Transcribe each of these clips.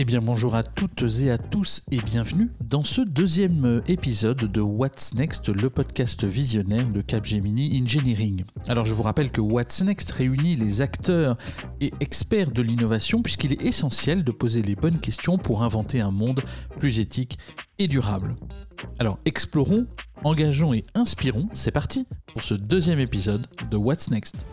Eh bien bonjour à toutes et à tous et bienvenue dans ce deuxième épisode de What's Next, le podcast visionnaire de Capgemini Engineering. Alors je vous rappelle que What's Next réunit les acteurs et experts de l'innovation puisqu'il est essentiel de poser les bonnes questions pour inventer un monde plus éthique et durable. Alors explorons, engageons et inspirons, c'est parti pour ce deuxième épisode de What's Next.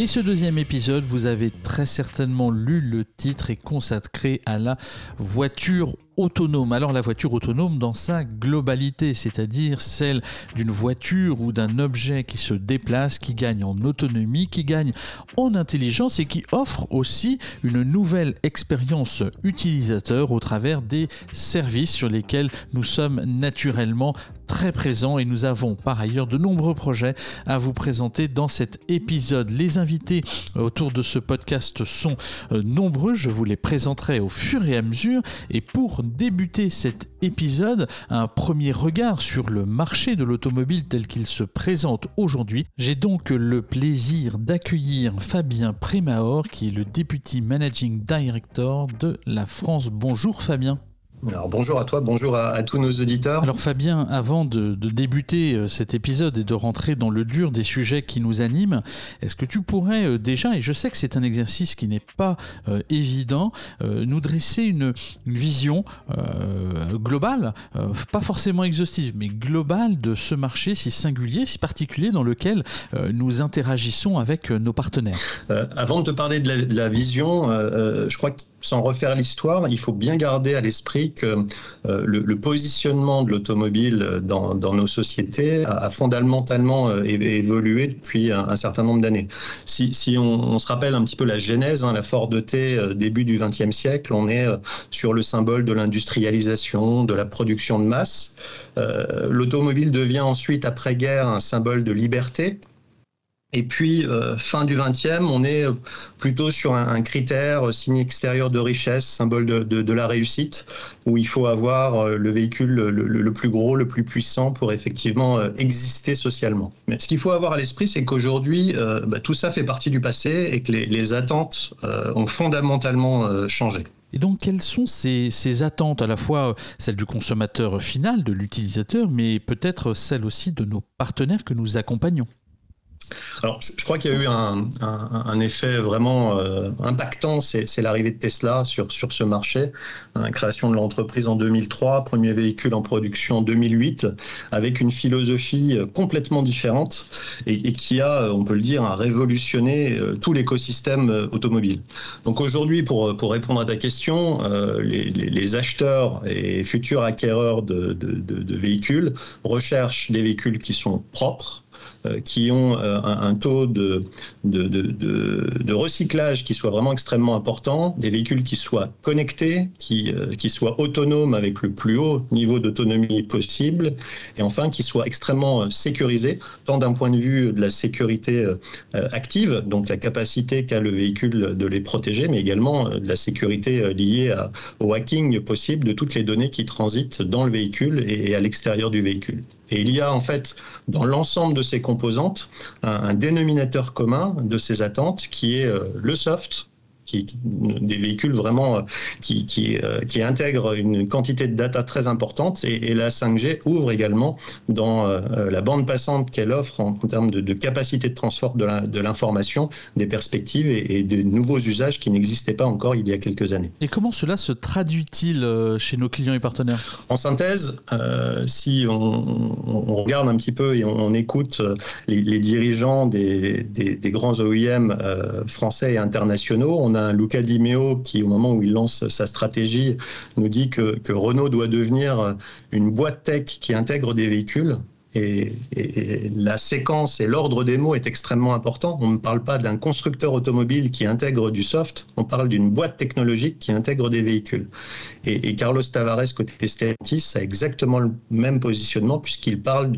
Et ce deuxième épisode, vous avez très certainement lu le titre est consacré à la voiture autonome. Alors la voiture autonome dans sa globalité, c'est-à-dire celle d'une voiture ou d'un objet qui se déplace, qui gagne en autonomie, qui gagne en intelligence et qui offre aussi une nouvelle expérience utilisateur au travers des services sur lesquels nous sommes naturellement très présents et nous avons par ailleurs de nombreux projets à vous présenter dans cet épisode. Les invités autour de ce podcast sont euh, nombreux, je vous les présenterai au fur et à mesure et pour débuter cet épisode, un premier regard sur le marché de l'automobile tel qu'il se présente aujourd'hui. J'ai donc le plaisir d'accueillir Fabien Prémaor, qui est le Deputy Managing Director de la France. Bonjour Fabien. Alors bonjour à toi, bonjour à, tous nos auditeurs. Alors Fabien, avant de, débuter euh, cet épisode et de rentrer dans le dur des sujets qui nous animent, est-ce que tu pourrais euh, déjà, et je sais que c'est un exercice qui n'est pas euh, évident, nous dresser une, vision globale, pas forcément exhaustive, mais globale de ce marché si singulier, si particulier dans lequel nous interagissons avec nos partenaires? Avant de te parler de la, de la vision, je crois que sans refaire l'histoire, il faut bien garder à l'esprit que euh, le, positionnement de l'automobile dans, nos sociétés a, fondamentalement euh, évolué depuis un, certain nombre d'années. Si, on, se rappelle un petit peu la genèse, hein, la Ford T euh, début du XXe siècle, on est sur le symbole de l'industrialisation, de la production de masse. L'automobile devient ensuite, après-guerre, un symbole de liberté et puis, euh, fin du 20e, on est plutôt sur un, critère signe extérieur de richesse, symbole de, la réussite, où il faut avoir euh, le véhicule le, plus gros, le plus puissant pour effectivement euh, exister socialement. Mais ce qu'il faut avoir à l'esprit, c'est qu'aujourd'hui, bah, tout ça fait partie du passé et que les, attentes ont fondamentalement changé. Et donc, quelles sont ces, ces, attentes, à la fois celles du consommateur final, de l'utilisateur, mais peut-être celles aussi de nos partenaires que nous accompagnons? Alors, je, crois qu'il y a eu un, effet vraiment euh, impactant, c'est l'arrivée de Tesla sur, ce marché, la création de l'entreprise en 2003, premier véhicule en production en 2008, avec une philosophie euh, complètement différente et, qui a, on peut le dire, révolutionné euh, tout l'écosystème automobile. Donc aujourd'hui, pour, répondre à ta question, les, acheteurs et futurs acquéreurs de, véhicules recherchent des véhicules qui sont propres, euh, qui ont euh, un, taux de, recyclage qui soit vraiment extrêmement important, des véhicules qui soient connectés, qui, euh, qui soient autonomes avec le plus haut niveau d'autonomie possible, et enfin qui soient extrêmement sécurisés, tant d'un point de vue de la sécurité active, donc la capacité qu'a le véhicule de les protéger, mais également de la sécurité liée au hacking possible de toutes les données qui transitent dans le véhicule et à l'extérieur du véhicule. Et il y a en fait dans l'ensemble de ces composantes un, dénominateur commun de ces attentes qui est euh, le soft, des véhicules vraiment euh, qui, qui, euh, qui, intègrent une quantité de data très importante et, la 5G ouvre également dans euh, la bande passante qu'elle offre en, termes de, capacité de transport de l'information, des perspectives et, de nouveaux usages qui n'existaient pas encore il y a quelques années. Et comment cela se traduit-il chez nos clients et partenaires? En synthèse, si on, regarde un petit peu et on, écoute les, dirigeants des, des, grands OEM français et internationaux, on a un Luca Di Meo qui, au moment où il lance sa stratégie, nous dit que, que Renault doit devenir une boîte tech qui intègre des véhicules. Et, la séquence et l'ordre des mots est extrêmement important. On ne parle pas d'un constructeur automobile qui intègre du soft, on parle d'une boîte technologique qui intègre des véhicules. Et, Carlos Tavares, côté Stellantis, a exactement le même positionnement puisqu'il parle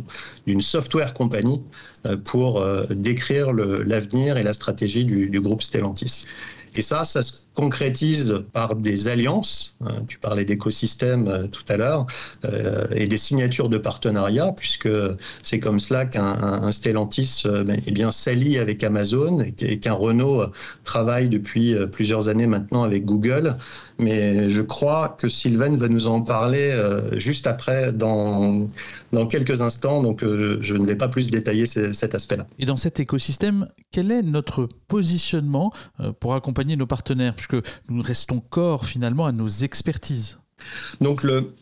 d'une software compagnie euh, pour euh, décrire l'avenir et la stratégie du groupe Stellantis. Et ça, ça se concrétise par des alliances. Hein, tu parlais d'écosystème euh, tout à l'heure, euh, et des signatures de partenariat, puisque c'est comme cela qu'un Stellantis euh, ben, eh bien s'allie avec Amazon et qu'un Renault travaille depuis plusieurs années maintenant avec Google. Mais je crois que Sylvain va nous en parler juste après, dans, dans quelques instants. Donc, je ne vais pas plus détailler cet aspect-là. Et dans cet écosystème, quel est notre positionnement pour accompagner nos partenaires? Puisque nous restons corps finalement à nos expertises. Donc, le,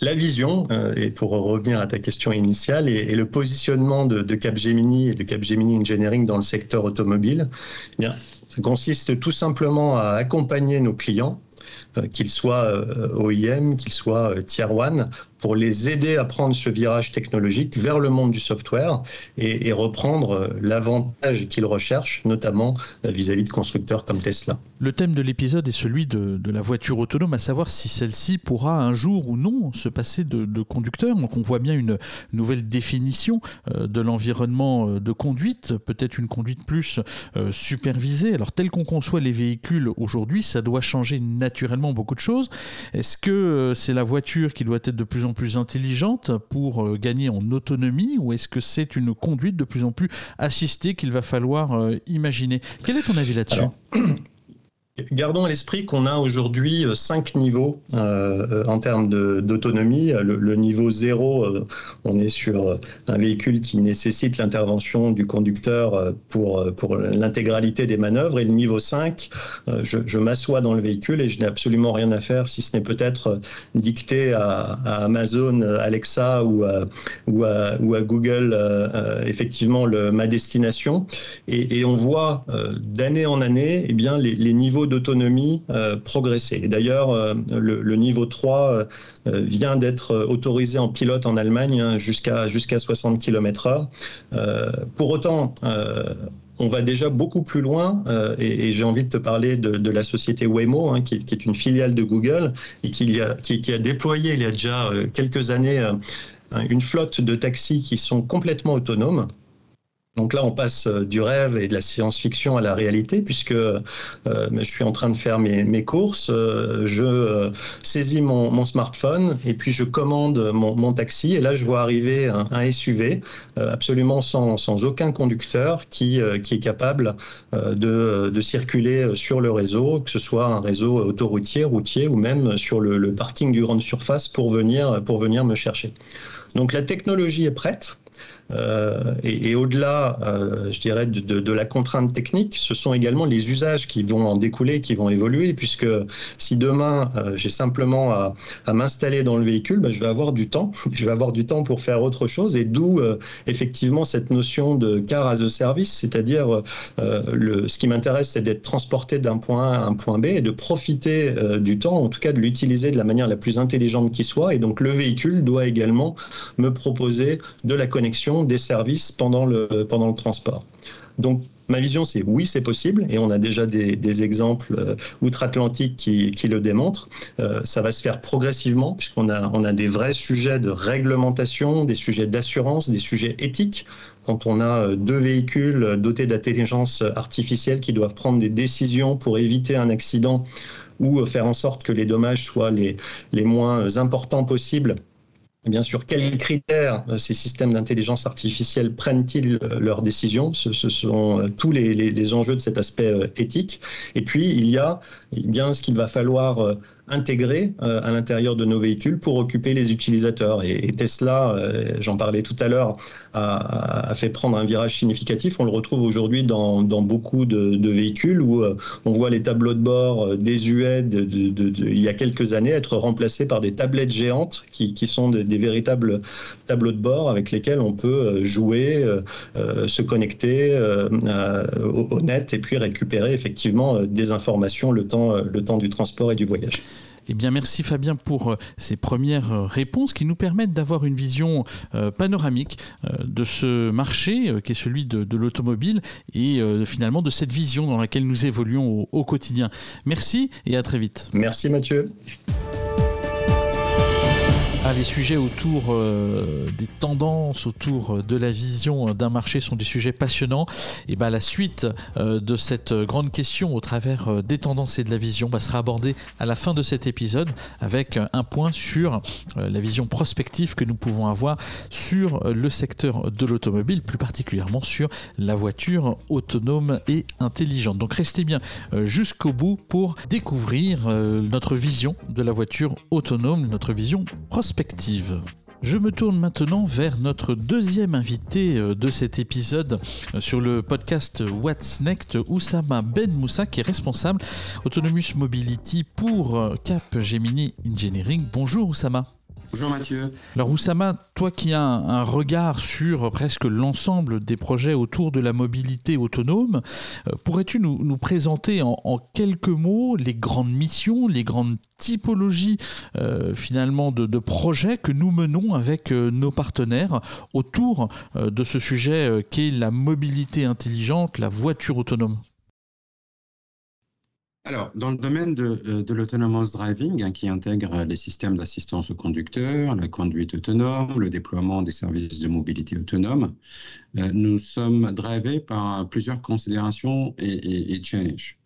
la vision, euh, et pour revenir à ta question initiale, et, le positionnement de, Capgemini et de Capgemini Engineering dans le secteur automobile, eh bien, ça consiste tout simplement à accompagner nos clients, euh, qu'ils soient euh, OEM, qu'ils soient Tier 1, pour les aider à prendre ce virage technologique vers le monde du software et, reprendre euh, l'avantage qu'ils recherchent, notamment euh, vis-à-vis de constructeurs comme Tesla. Le thème de l'épisode est celui de, la voiture autonome, à savoir si celle-ci pourra un jour ou non se passer de, conducteur. On voit bien une nouvelle définition euh, de l'environnement de conduite, peut-être une conduite plus supervisée. Alors tel qu'on conçoit les véhicules aujourd'hui, ça doit changer naturellement beaucoup de choses. Est-ce que c'est la voiture qui doit être de plus en plus intelligente pour euh, gagner en autonomie ou est-ce que c'est une conduite de plus en plus assistée qu'il va falloir euh, imaginer? Quel est ton avis là-dessus? Gardons à l'esprit qu'on a aujourd'hui euh, cinq niveaux euh, en termes d'autonomie. Le, niveau zéro, euh, on est sur un véhicule qui nécessite l'intervention du conducteur pour, pour l'intégralité des manœuvres. Et le niveau 5, je, m'assois dans le véhicule et je n'ai absolument rien à faire, si ce n'est peut-être dicter à, Amazon, Alexa ou à, ou à, Google effectivement ma destination. Et, on voit d'année en année eh bien, les niveaux d'autonomie euh, progresser. D'ailleurs, euh, le, niveau 3 euh, vient d'être autorisé en pilote en Allemagne hein, jusqu'à jusqu'à 60 km/h. pour autant, on va déjà beaucoup plus loin et, j'ai envie de te parler de, la société Waymo, hein, qui, est une filiale de Google et qui a, qui, a déployé il y a déjà quelques années une flotte de taxis qui sont complètement autonomes. Donc là, on passe euh, du rêve et de la science-fiction à la réalité, puisque euh, je suis en train de faire mes, courses, euh, je saisis mon, smartphone et puis je commande mon, taxi. Et là, je vois arriver un, SUV absolument sans, aucun conducteur qui, qui est capable de, circuler sur le réseau, que ce soit un réseau autoroutier, routier ou même sur le, le parking du grande surface pour venir, pour venir me chercher. Donc la technologie est prête. Euh, et, au-delà, euh, je dirais, de, la contrainte technique, ce sont également les usages qui vont en découler, qui vont évoluer, puisque si demain euh, j'ai simplement à, m'installer dans le véhicule, ben, je vais avoir du temps, je vais avoir du temps pour faire autre chose, et d'où effectivement cette notion de car as a service, c'est-à-dire ce qui m'intéresse, c'est d'être transporté d'un point A à un point B et de profiter du temps, en tout cas de l'utiliser de la manière la plus intelligente qui soit, et donc le véhicule doit également me proposer de la connexion des services pendant le, pendant le transport. Donc, ma vision, c'est oui, c'est possible, et on a déjà des, exemples euh, outre-Atlantique qui, qui, le démontrent. Euh, ça va se faire progressivement, puisqu'on a, on a des vrais sujets de réglementation, des sujets d'assurance, des sujets éthiques. Quand on a euh, deux véhicules dotés d'intelligence artificielle qui doivent prendre des décisions pour éviter un accident ou faire en sorte que les dommages soient les, les moins importants possibles Bien sûr, quels critères euh, ces systèmes d'intelligence artificielle prennent-ils euh, leurs décisions? Ce, sont euh, tous les, enjeux de cet aspect éthique. Et puis, il y a eh bien ce qu'il va falloir intégrés euh, à l'intérieur de nos véhicules pour occuper les utilisateurs. Et, Tesla, euh, j'en parlais tout à l'heure, a, fait prendre un virage significatif. On le retrouve aujourd'hui dans, beaucoup de, véhicules où euh, on voit les tableaux de bord désuets de, de, il y a quelques années être remplacés par des tablettes géantes qui, sont des, véritables tableaux de bord avec lesquels on peut jouer, se connecter au, net et puis récupérer effectivement des informations le temps du transport et du voyage. Eh bien, merci Fabien pour euh, ces premières euh, réponses qui nous permettent d'avoir une vision euh, panoramique de ce marché qui est celui de, l'automobile et finalement de cette vision dans laquelle nous évoluons au quotidien. Merci et à très vite. Merci Mathieu. Ah, les sujets autour euh, des tendances, autour de la vision d'un marché sont des sujets passionnants. Et ben, la suite euh, de cette grande question au travers euh, des tendances et de la vision bah, sera abordée à la fin de cet épisode avec un point sur la vision prospective que nous pouvons avoir sur le secteur de l'automobile, plus particulièrement sur la voiture autonome et intelligente. Donc restez bien jusqu'au bout pour découvrir notre vision de la voiture autonome, notre vision prospective je me tourne maintenant vers notre deuxième invité euh, de cet épisode euh, sur le podcast What's Next, Oussama Ben Moussa, qui est responsable Autonomous Mobility pour euh, Cap Gemini Engineering. Bonjour Oussama. Bonjour Mathieu. Alors Oussama, toi qui as un, regard sur presque l'ensemble des projets autour de la mobilité autonome, euh, pourrais-tu nous, présenter en, quelques mots les grandes missions, les grandes typologies euh, finalement de, projets que nous menons avec euh, nos partenaires autour de ce sujet qu'est la mobilité intelligente, la voiture autonome? Alors, dans le domaine de, euh, l'autonomous driving, hein, qui intègre les systèmes d'assistance au conducteur, la conduite autonome, le déploiement des services de mobilité autonome, euh, nous sommes drivés par plusieurs considérations et, challenges.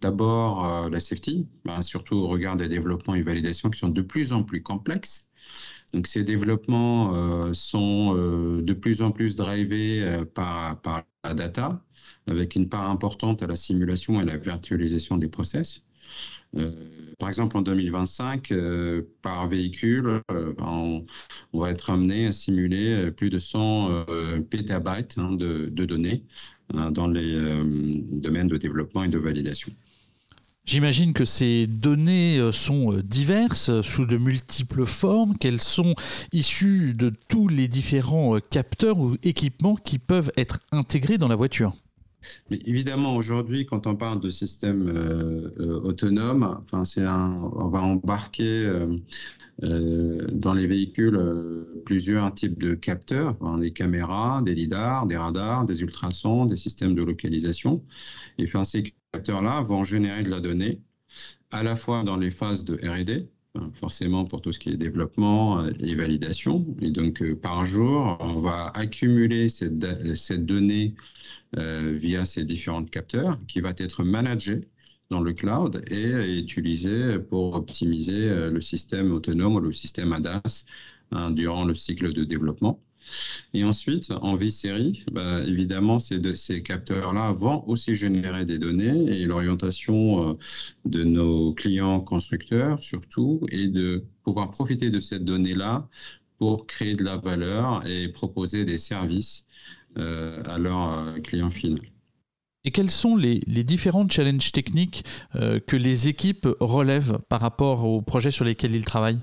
D'abord, euh, la safety, ben, surtout au regard des développements et validations qui sont de plus en plus complexes. Donc, ces développements sont de plus en plus drivés par la data, avec une part importante à la simulation et à la virtualisation des process. Euh, par exemple, en 2025, euh, par véhicule, euh, on, va être amené à simuler plus de 100 pétabytes hein, de, données dans les domaines de développement et de validation. J'imagine que ces données sont diverses, sous de multiples formes, qu'elles sont issues de tous les différents capteurs ou équipements qui peuvent être intégrés dans la voiture. Mais évidemment, aujourd'hui, quand on parle de système euh, euh, autonome, enfin, c'est on va embarquer euh, dans les véhicules plusieurs types de capteurs, des caméras, des lidars, des radars, des ultrasons, des systèmes de localisation. Et enfin, ces capteurs-là vont générer de la donnée, à la fois dans les phases de R&D, forcément pour tout ce qui est développement et validation. Et donc, par jour, on va accumuler cette, cette donnée euh, via ces différents capteurs qui va être managé dans le cloud et utilisé pour optimiser euh, le système autonome ou le système ADAS hein, durant le cycle de développement. Et ensuite, en V-série, bah, évidemment, ces, capteurs-là vont aussi générer des données et l'orientation euh, de nos clients constructeurs, surtout, est de pouvoir profiter de cette donnée-là pour créer de la valeur et proposer des services euh, à leur euh, client final. Et quels sont les, différents challenges techniques que les équipes relèvent par rapport aux projets sur lesquels ils travaillent?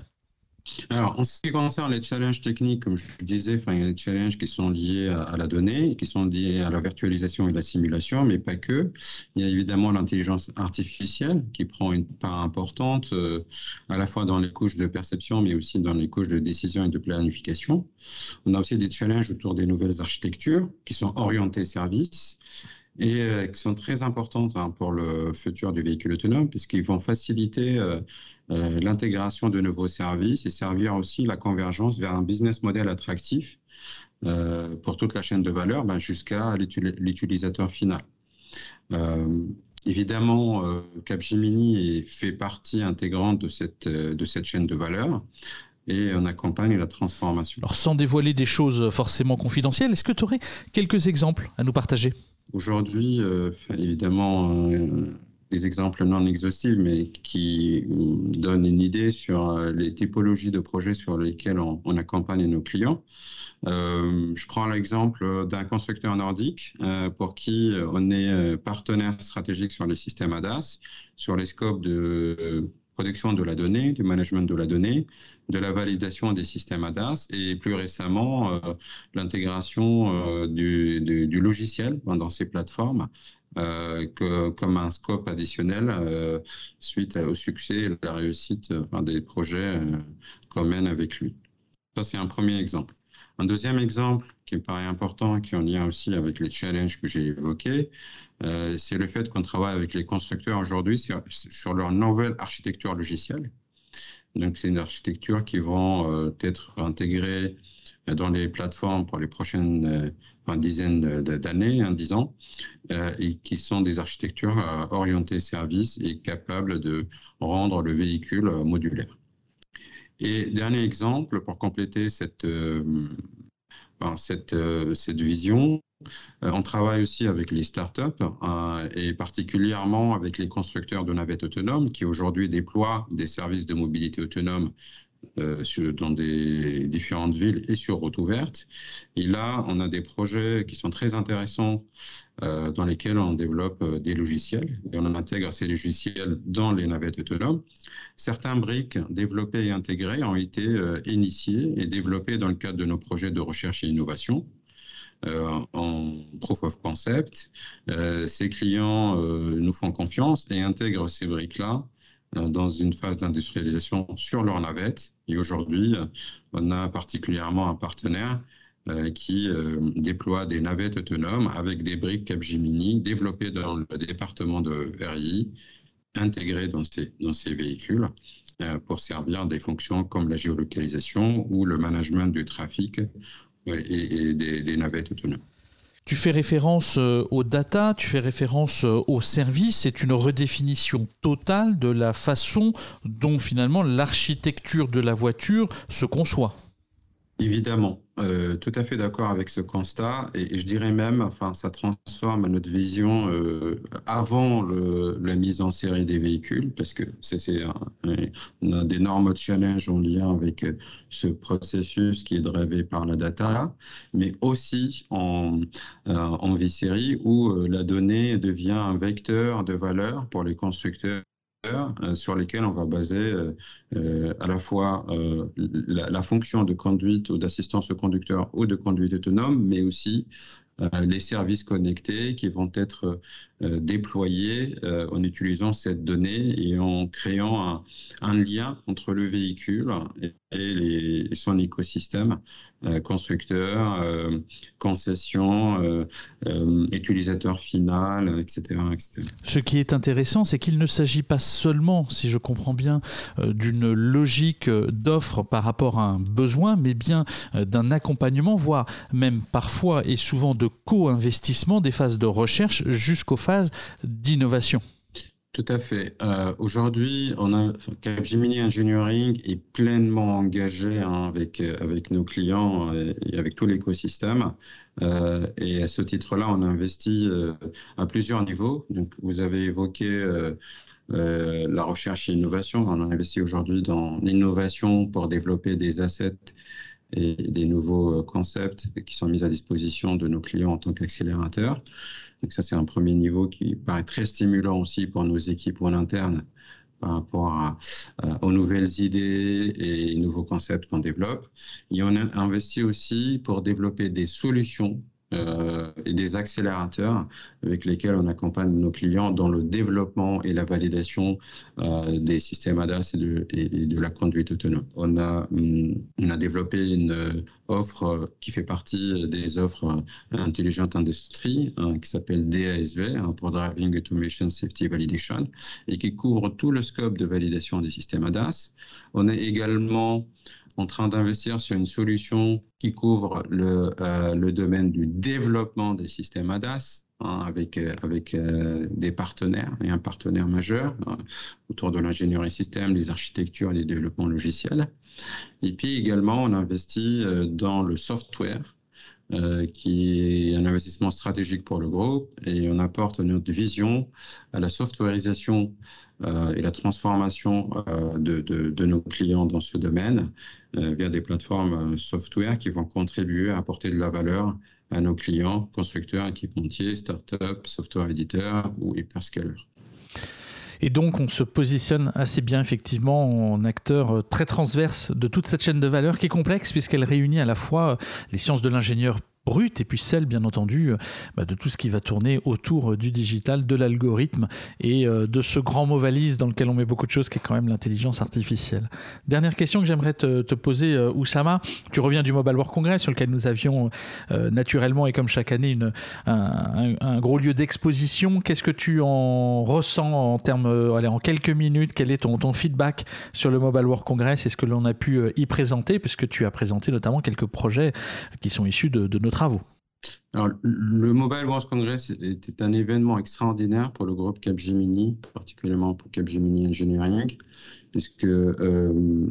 Alors, en ce qui concerne les challenges techniques, comme je disais, il y a des challenges qui sont liés à, la donnée, qui sont liés à la virtualisation et la simulation, mais pas que. Il y a évidemment l'intelligence artificielle qui prend une part importante euh, à la fois dans les couches de perception, mais aussi dans les couches de décision et de planification. On a aussi des challenges autour des nouvelles architectures qui sont orientées services et euh, qui sont très importantes hein, pour le futur du véhicule autonome, puisqu'ils vont faciliter euh, euh, l'intégration de nouveaux services et servir aussi la convergence vers un business model attractif pour toute la chaîne de valeur ben, jusqu'à l'utilisateur final. Évidemment, Capgemini fait partie intégrante de cette, de cette chaîne de valeur et on accompagne la transformation. Alors sans dévoiler des choses forcément confidentielles, est-ce que tu aurais quelques exemples à nous partager? Aujourd'hui, euh, évidemment, euh, des exemples non exhaustifs, mais qui donnent une idée sur euh, les typologies de projets sur lesquels on, accompagne nos clients. je prends l'exemple d'un constructeur nordique pour qui on est partenaire stratégique sur les systèmes ADAS, sur les scopes de de la donnée, du management de la donnée, de la validation des systèmes ADAS et plus récemment euh, l'intégration euh, du, logiciel dans ces plateformes euh, comme un scope additionnel suite au succès et la réussite des projets qu'on mène avec lui. Ça, c'est un premier exemple. Un deuxième exemple qui me paraît important, qui est en lien aussi avec les challenges que j'ai évoqués, euh, c'est le fait qu'on travaille avec les constructeurs aujourd'hui sur, leur nouvelle architecture logicielle. Donc, c'est une architecture qui vont être intégrées dans les plateformes pour les prochaines dizaines d'années, hein, dix ans, et qui sont des architectures orientées services et capables de rendre le véhicule modulaire. Et dernier exemple, pour compléter cette, cette, cette vision, euh, on travaille aussi avec les startups euh, et particulièrement avec les constructeurs de navettes autonomes qui aujourd'hui déploient des services de mobilité autonome euh, dans différentes villes et sur route ouverte. Et là, on a des projets qui sont très intéressants dans lesquels on développe des logiciels et on intègre ces logiciels dans les navettes autonomes. Certains briques développées et intégrées ont été initiés et développés dans le cadre de nos projets de recherche et innovation. Euh, en proof of concept. Euh, ces clients euh, nous font confiance et intègrent ces briques-là dans une phase d'industrialisation sur leur navette. Et aujourd'hui, on a particulièrement un partenaire qui déploie des navettes autonomes avec des briques Capgemini développées dans le département de RI, intégrées dans ces, dans ces véhicules pour servir des fonctions comme la géolocalisation ou le management du trafic et, des, navettes autonomes. Tu fais référence euh, aux data, tu fais référence euh, aux services, c'est une redéfinition totale de la façon dont finalement l'architecture de la voiture se conçoit. Évidemment, euh, tout à fait d'accord avec ce constat et, je dirais même, enfin, ça transforme notre vision euh, avant la mise en série des véhicules parce que c'est on a d'énormes challenges en lien avec euh, ce processus qui est drivé par la data, mais aussi en, en vie série où la donnée devient un vecteur de valeur pour les constructeurs euh, sur lesquels on va baser euh, euh, à la fois la, fonction de conduite ou d'assistance au conducteur ou de conduite autonome, mais aussi les services connectés qui vont être déployés en utilisant cette donnée et en créant un, lien entre le véhicule et, et son écosystème euh, constructeur, euh, concession, euh, utilisateur final, etc., Ce qui est intéressant, c'est qu'il ne s'agit pas seulement, si je comprends bien, d'une logique d'offre par rapport à un besoin, mais bien d'un accompagnement, voire même parfois et souvent de co-investissement des phases de recherche jusqu'aux phases d'innovation. Tout à fait. Euh, aujourd'hui, Capgemini Engineering est pleinement engagé hein, avec euh, avec nos clients euh, et, avec tout l'écosystème. et à ce titre-là, on a investi à plusieurs niveaux. Donc, vous avez évoqué la recherche et l'innovation. On a investi aujourd'hui dans l'innovation pour développer des assets et des nouveaux concepts qui sont mis à disposition de nos clients en tant qu'accélérateurs. Donc ça, c'est un premier niveau qui paraît très stimulant aussi pour nos équipes en interne par rapport aux nouvelles idées et nouveaux concepts qu'on développe. Et on a investi aussi pour développer des solutions euh, et des accélérateurs avec lesquels on accompagne nos clients dans le développement et la validation euh, des systèmes ADAS et de, la conduite autonome. On a, hum, on a développé une offre qui fait partie des offres intelligentes industrie hein, qui s'appelle DASV hein, pour Driving Automation Safety Validation et qui couvre tout le scope de validation des systèmes ADAS. On est également en train d'investir sur une solution qui couvre le, euh, domaine du développement des systèmes ADAS hein, avec, euh, euh, des partenaires et un partenaire majeur autour de l'ingénierie système, les architectures et les développements logiciels. Et puis également, on investit dans le software euh, qui est un investissement stratégique pour le groupe et on apporte notre vision à la softwareisation euh, et la transformation euh, de, de, nos clients dans ce domaine via des plateformes software qui vont contribuer à apporter de la valeur à nos clients, constructeurs, équipementiers, startups, software éditeurs ou hyperscalers. Et donc, on se positionne assez bien, effectivement, en acteur euh, très transverse de toute cette chaîne de valeur qui est complexe, puisqu'elle réunit à la fois euh, les sciences de l'ingénieur brute et puis celle bien entendu bah, de tout ce qui va tourner autour du digital, de l'algorithme et de ce grand mot valise dans lequel on met beaucoup de choses qui est quand même l'intelligence artificielle. Dernière question que j'aimerais te, poser, Oussama. Tu reviens du Mobile World Congress sur lequel nous avions naturellement et comme chaque année une, un, gros lieu d'exposition. Qu'est-ce que tu en ressens en termes, allez, en quelques minutes? Quel est ton, ton feedback sur le Mobile World Congress? Est-ce que l'on a pu y présenter? Puisque tu as présenté notamment quelques projets qui sont issus de, de travaux. Alors, le Mobile World Congress était un événement extraordinaire pour le groupe Capgemini, particulièrement pour Capgemini Engineering, puisque euh,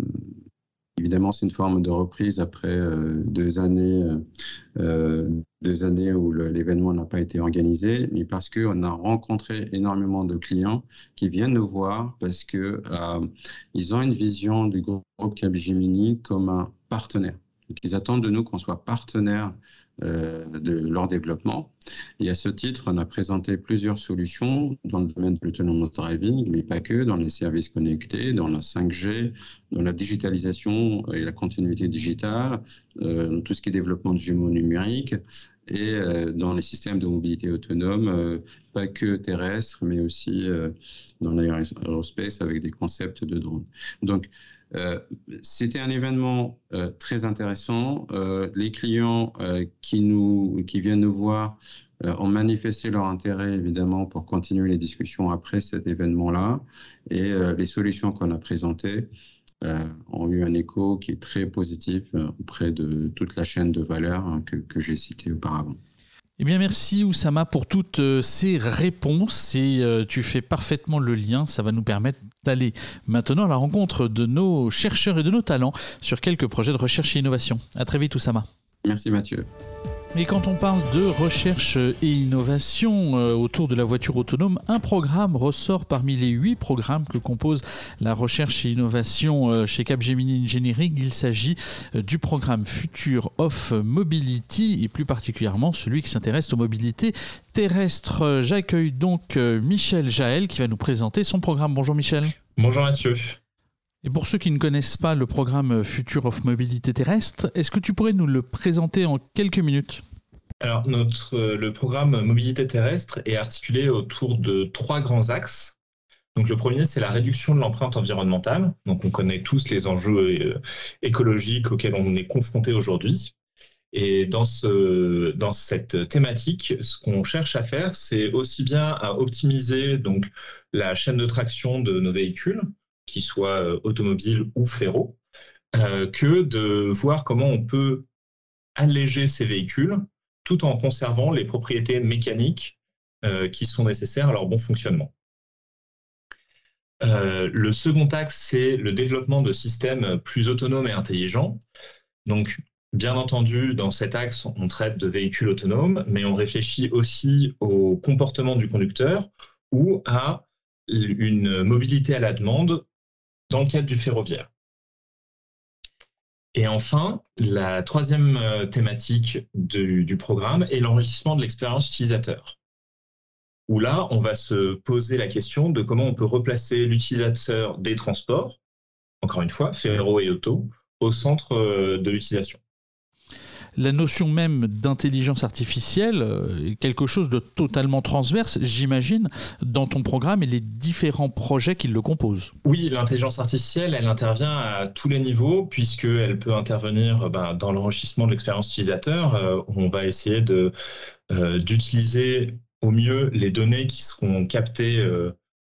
évidemment c'est une forme de reprise après euh, deux années, euh, deux années où l'événement n'a pas été organisé, mais parce qu'on a rencontré énormément de clients qui viennent nous voir parce que ils ont une vision du groupe Capgemini comme un partenaire. ils attendent de nous qu'on soit partenaire de leur développement. Et à ce titre, on a présenté plusieurs solutions dans le domaine de l'autonomous driving, mais pas que, dans les services connectés, dans la 5G, dans la digitalisation et la continuité digitale, euh, tout ce qui est développement de jumeaux numériques et euh, dans les systèmes de mobilité autonome, pas que terrestres, mais aussi dans l'aérospace avec des concepts de drones. Donc, euh, c'était un événement euh, très intéressant. Euh, les clients qui, nous, qui viennent nous voir ont manifesté leur intérêt évidemment pour continuer les discussions après cet événement-là. Et les solutions qu'on a présentées ont eu un écho qui est très positif auprès de toute la chaîne de valeur hein, que, que j'ai citée auparavant. Eh bien, merci Oussama pour toutes euh, ces réponses et euh, tu fais parfaitement le lien. Ça va nous permettre d'aller maintenant à la rencontre de nos chercheurs et de nos talents sur quelques projets de recherche et innovation. À très vite Oussama. Merci Mathieu. Et quand on parle de recherche et innovation euh, autour de la voiture autonome, un programme ressort parmi les huit programmes que compose la recherche et innovation euh, chez Capgemini Engineering. Il s'agit euh, du programme Future of Mobility et plus particulièrement celui qui s'intéresse aux mobilités terrestres. J'accueille donc Michel Jaël qui va nous présenter son programme. Bonjour Michel. Bonjour Mathieu. Et pour ceux qui ne connaissent pas le programme Future of Mobilité Terrestre, est-ce que tu pourrais nous le présenter en quelques minutes? Alors, notre, euh, le programme Mobilité Terrestre est articulé autour de trois grands axes. Donc, le premier, c'est la réduction de l'empreinte environnementale. Donc, on connaît tous les enjeux euh, écologiques auxquels on est confronté aujourd'hui. Et dans, dans cette thématique, ce qu'on cherche à faire, c'est aussi bien à optimiser donc, la chaîne de traction de nos véhicules, qu'ils soient euh, automobiles ou ferro, euh, que de voir comment on peut alléger ces véhicules tout en conservant les propriétés mécaniques euh, qui sont nécessaires à leur bon fonctionnement. le second axe, c'est le développement de systèmes plus autonomes et intelligents. Donc, bien entendu, dans cet axe, on traite de véhicules autonomes, mais on réfléchit aussi au comportement du conducteur ou à une mobilité à la demande dans le cadre du ferroviaire. Et enfin, la troisième euh, thématique du, programme est l'enrichissement de l'expérience utilisateur. Où là, on va se poser la question de comment on peut replacer l'utilisateur des transports, encore une fois, ferro et auto, au centre euh, de l'utilisation la notion même d'intelligence artificielle euh, est quelque chose de totalement transverse, j'imagine, dans ton programme et les différents projets qui le composent. Oui, l'intelligence artificielle, elle intervient à tous les niveaux, puisqu'elle peut intervenir bah, dans l'enrichissement de l'expérience utilisateur. Euh, on va essayer euh, d'utiliser au mieux les données qui seront captées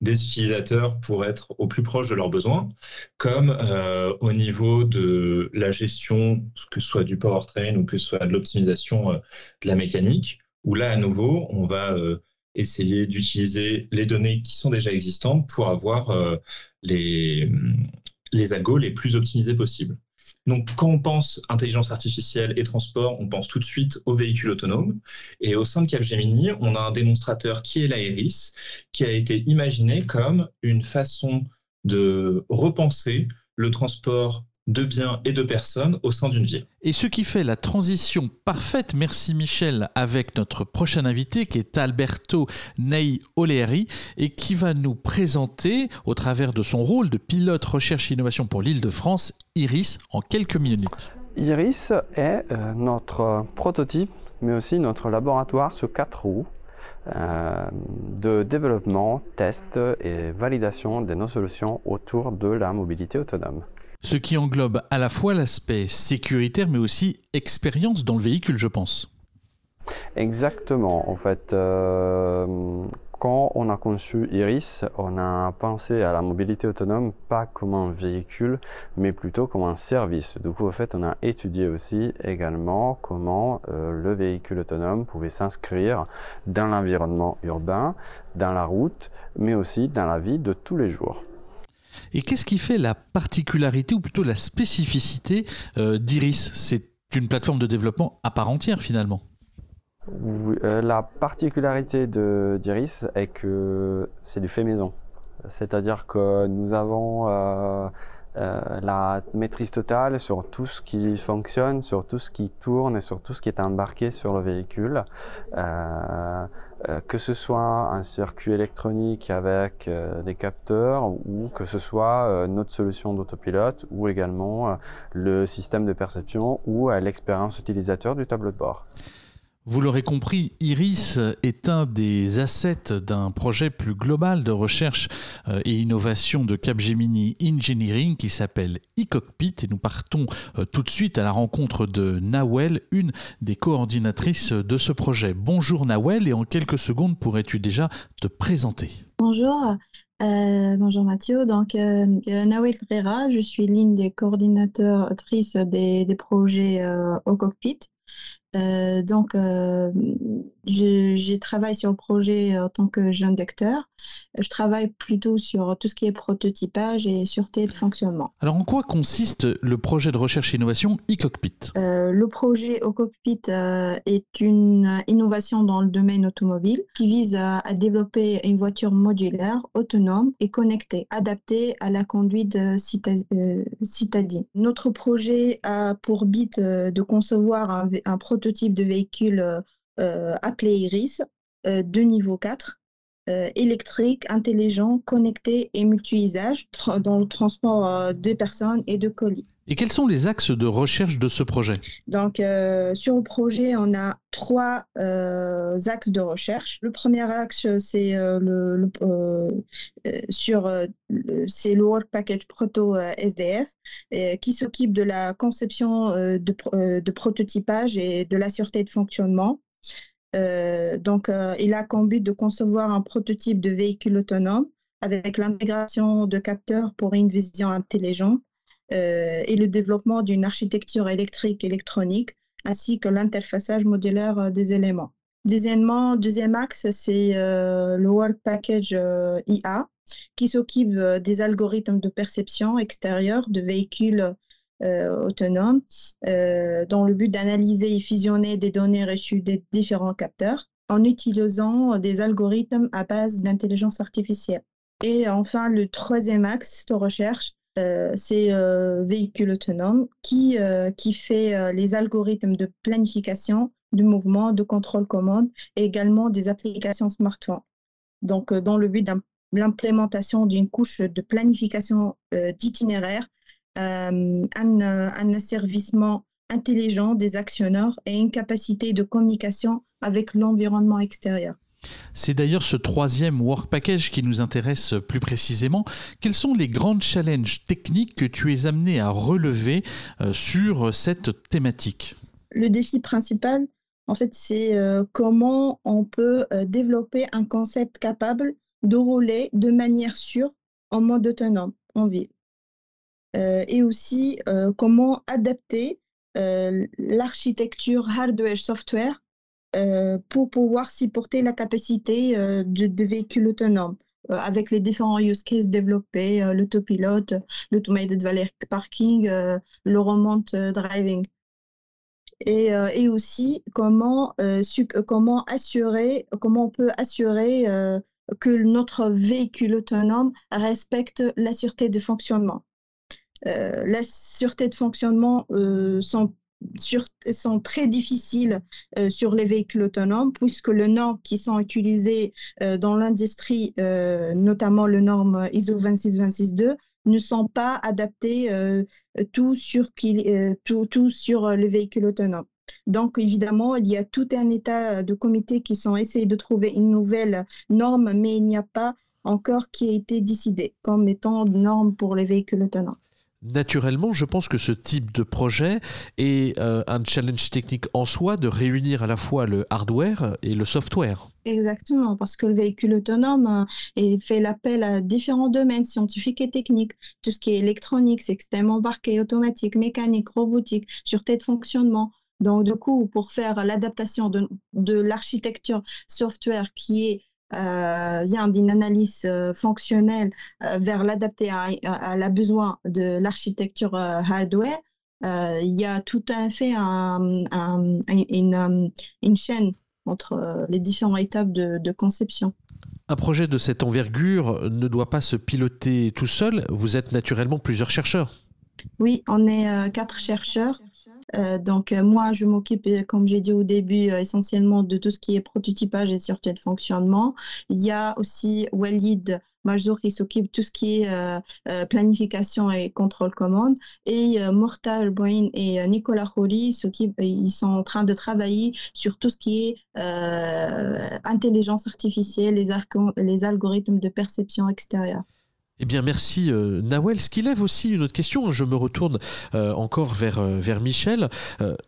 des utilisateurs pour être au plus proche de leurs besoins, comme euh, au niveau de la gestion, que ce soit du powertrain ou que ce soit de l'optimisation euh, de la mécanique, où là, à nouveau, on va euh, essayer d'utiliser les données qui sont déjà existantes pour avoir les, les algos les plus optimisés possibles. Donc, quand on pense intelligence artificielle et transport, on pense tout de suite aux véhicules autonomes. Et au sein de Capgemini, on a un démonstrateur qui est l'Aeris, qui a été imaginé comme une façon de repenser le transport de biens et de personnes au sein d'une ville. Et ce qui fait la transition parfaite, merci Michel, avec notre prochain invité qui est Alberto Ney Oleri et qui va nous présenter, au travers de son rôle de pilote recherche et innovation pour l'île de France, Iris, en quelques minutes. Iris est euh, notre prototype mais aussi notre laboratoire sur quatre roues euh, de développement, test et validation de nos solutions autour de la mobilité autonome. Ce qui englobe à la fois l'aspect sécuritaire mais aussi expérience dans le véhicule, je pense. Exactement. En fait, euh, quand on a conçu Iris, on a pensé à la mobilité autonome pas comme un véhicule, mais plutôt comme un service. Du coup, en fait, on a étudié aussi également comment euh, le véhicule autonome pouvait s'inscrire dans l'environnement urbain, dans la route, mais aussi dans la vie de tous les jours. Et qu'est-ce qui fait la particularité ou plutôt la spécificité euh, d'Iris? C'est une plateforme de développement à part entière finalement. Euh, la particularité d'Iris est que c'est du fait maison. C'est-à-dire que nous avons euh, la maîtrise totale sur tout ce qui fonctionne, sur tout ce qui tourne et sur tout ce qui est embarqué sur le véhicule. Que ce soit un circuit électronique avec des capteurs ou que ce soit notre solution d'autopilote ou également le système de perception ou l'expérience utilisateur du tableau de bord. Vous l'aurez compris, Iris est un des assets d'un projet plus global de recherche euh, et innovation de Capgemini Engineering qui s'appelle eCockpit et nous partons euh, tout de suite à la rencontre de Nawel, une des coordinatrices de ce projet. Bonjour Nawel et en quelques secondes pourrais-tu déjà te présenter? Bonjour, euh, bonjour Mathieu. Donc, euh, Nawel je suis l'une des coordinatrices des projets au cockpit. Euh, donc, euh, je, travaille sur le projet en tant que jeune docteur. Je travaille plutôt sur tout ce qui est prototypage et sûreté de fonctionnement. Alors, en quoi consiste le projet de recherche et innovation e-cockpit? Euh, Le projet e-cockpit est une innovation dans le domaine automobile qui vise à, développer une voiture modulaire, autonome et connectée, adaptée à la conduite citadine. Notre projet a pour but de concevoir un, un prototype de véhicule euh, appelé Iris euh, de niveau 4 euh, électrique, intelligent, connecté et multi-usage dans le transport de personnes et de colis. Et quels sont les axes de recherche de ce projet? Donc, sur le projet, on a trois axes de recherche. Le premier axe, c'est le, sur c'est le Work Package Proto SDF qui s'occupe de la conception de, de prototypage et de la sûreté de fonctionnement. Euh, donc, euh, il a comme but de concevoir un prototype de véhicule autonome avec l'intégration de capteurs pour une vision intelligente euh, et le développement d'une architecture électrique électronique ainsi que l'interfaçage modulaire des éléments. Deuxièmement, deuxième axe, c'est le Work Package IA qui s'occupe des algorithmes de perception extérieure de véhicules autonome euh, dans le but d'analyser et fusionner des données reçues des différents capteurs en utilisant des algorithmes à base d'intelligence artificielle. Et enfin, le troisième axe de recherche, euh, c'est véhicule autonome qui, qui fait les algorithmes de planification du mouvement, de contrôle commande et également des applications smartphone. Donc, dans le but de l'implémentation d'une couche de planification d'itinéraire euh, un, un, asservissement intelligent des actionnaires et une capacité de communication avec l'environnement extérieur. C'est d'ailleurs ce troisième work package qui nous intéresse plus précisément. Quels sont les grands challenges techniques que tu es amené à relever euh, sur cette thématique? Le défi principal, en fait, c'est euh, comment on peut développer un concept capable de rouler de manière sûre en mode autonome en ville. Euh, et aussi euh, comment adapter euh, l'architecture hardware-software pour pouvoir supporter la capacité de, véhicules autonomes avec les différents use cases développés, l'autopilote, l'automated valet parking, le remote driving. Et, et, aussi comment, comment assurer, comment on peut assurer que notre véhicule autonome respecte la sûreté de fonctionnement. Euh, la sûreté de fonctionnement euh, sont, très difficiles euh, sur les véhicules autonomes puisque les normes qui sont utilisées dans l'industrie, notamment le norme ISO 26262, ne sont pas adaptées tout sur, tout, tout sur les véhicules autonomes. Donc, évidemment, il y a tout un état de comité qui sont essayés de trouver une nouvelle norme, mais il n'y a pas encore qui a été décidé comme étant norme pour les véhicules autonomes. Naturellement, je pense que ce type de projet est euh, un challenge technique en soi de réunir à la fois le hardware et le software. Exactement, parce que le véhicule autonome euh, fait l'appel à différents domaines scientifiques et techniques. Tout ce qui est électronique, système embarqué, automatique, mécanique, robotique, sûreté de fonctionnement. Donc, du coup, pour faire l'adaptation de, l'architecture software qui est vient d'une analyse euh, fonctionnelle euh, vers l'adapter à, la besoin de l'architecture hardware, il y a tout à fait une, chaîne entre les différentes étapes de, conception. Un projet de cette envergure ne doit pas se piloter tout seul. Vous êtes naturellement plusieurs chercheurs. Oui, on est quatre chercheurs euh, donc euh, moi, je m'occupe, euh, comme j'ai dit au début, essentiellement de tout ce qui est prototypage et sûreté de fonctionnement. Il y a aussi Walid Majzour qui s'occupe de tout ce qui est planification et contrôle commande. Et Mortal Boin et Nicolas Khoury, ils sont en train de travailler sur tout ce qui est intelligence artificielle, les algorithmes de perception extérieure. Eh bien, merci euh, Nawel. Ce qui lève aussi une autre question, je me retourne euh, encore vers, euh, vers Michel.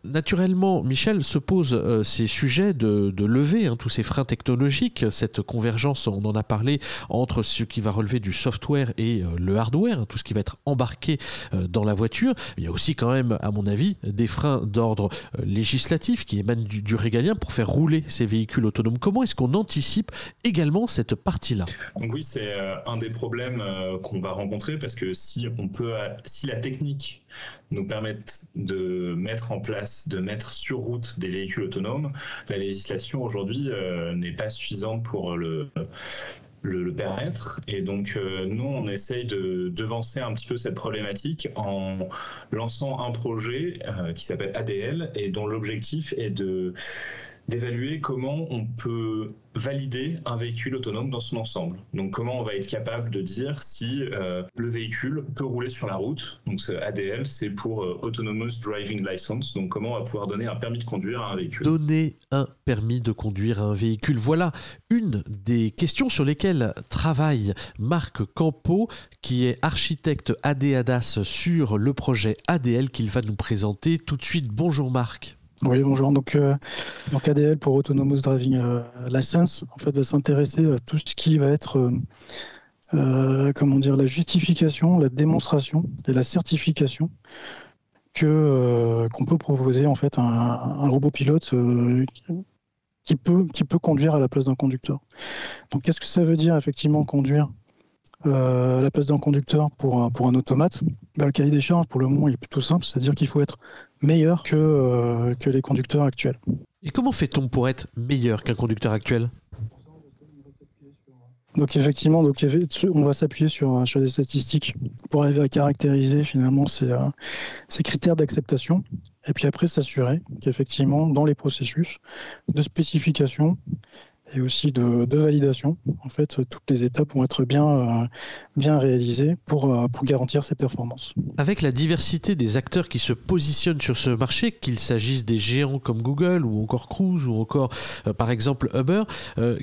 naturellement, Michel se pose ces sujets de, de lever hein, tous ces freins technologiques, cette convergence, on en a parlé, entre ce qui va relever du software et le hardware, hein, tout ce qui va être embarqué dans la voiture. Il y a aussi quand même, à mon avis, des freins d'ordre législatif qui émanent du, du, régalien pour faire rouler ces véhicules autonomes. Comment est-ce qu'on anticipe également cette partie-là? Oui, c'est un des problèmes euh, qu'on va rencontrer parce que si on peut, si la technique nous permet de mettre en place, de mettre sur route des véhicules autonomes, la législation aujourd'hui euh, n'est pas suffisante pour le, le, permettre. Et donc, euh, nous, on essaye de devancer un petit peu cette problématique en lançant un projet qui s'appelle ADL et dont l'objectif est de d'évaluer comment on peut valider un véhicule autonome dans son ensemble. Donc comment on va être capable de dire si euh, le véhicule peut rouler sur la route. Donc ADL, c'est pour euh, Autonomous Driving License. Donc comment on va pouvoir donner un permis de conduire à un véhicule. Donner un permis de conduire à un véhicule. Voilà une des questions sur lesquelles travaille Marc Campo, qui est architecte ADADAS sur le projet ADL qu'il va nous présenter tout de suite. Bonjour Marc. Oui, bonjour. Donc, euh, donc ADL pour Autonomous Driving euh, License, en fait, va s'intéresser à tout ce qui va être, euh, comment dire, la justification, la démonstration et la certification qu'on peut proposer en fait un, un robot pilote qui peut qui peut conduire à la place d'un conducteur. Donc, qu'est-ce que ça veut dire effectivement conduire à la place d'un conducteur pour un, pour un automate ben, Le cahier des charges, pour le moment, il est plutôt simple, c'est-à-dire qu'il faut être meilleur que, euh, que les conducteurs actuels. Et comment fait-on pour être meilleur qu'un conducteur actuel? Donc effectivement, donc, on va s'appuyer sur, sur des statistiques pour arriver à caractériser finalement ces, euh, ces critères d'acceptation et puis après s'assurer qu'effectivement dans les processus de spécification et aussi de, validation. En fait, toutes les étapes vont être bien, euh, bien réalisées pour, euh, pour garantir ces performances. Avec la diversité des acteurs qui se positionnent sur ce marché, qu'il s'agisse des géants comme Google ou encore Cruise ou encore euh, par exemple Uber,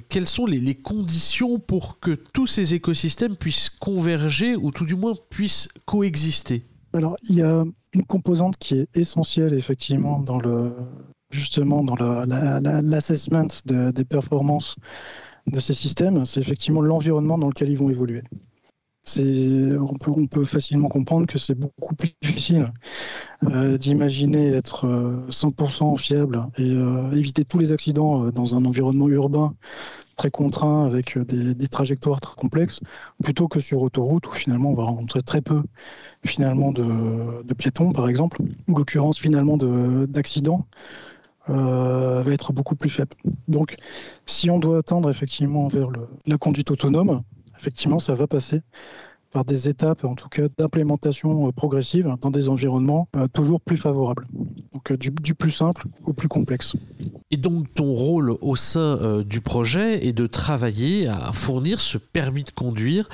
quelles sont les, les, conditions pour que tous ces écosystèmes puissent converger ou tout du moins puissent coexister? Alors, il y a une composante qui est essentielle effectivement dans le, justement dans l'assessment des performances de ces systèmes, c'est effectivement l'environnement dans lequel ils vont évoluer. On peut, facilement comprendre que c'est beaucoup plus difficile euh, d'imaginer être 100% euh, fiable et euh, éviter tous les accidents dans un environnement urbain très contraint avec des, trajectoires très complexes, plutôt que sur autoroute où finalement on va rencontrer très peu finalement de piétons par exemple, ou l'occurrence finalement d'accidents. Euh, va être beaucoup plus faible. Donc, si on doit attendre effectivement vers la conduite autonome, effectivement, ça va passer par des étapes, en tout cas, d'implémentation euh, progressive dans des environnements euh, toujours plus favorables. Donc, du, plus simple au plus complexe. Et donc, ton rôle au sein du projet est de travailler à fournir ce permis de conduire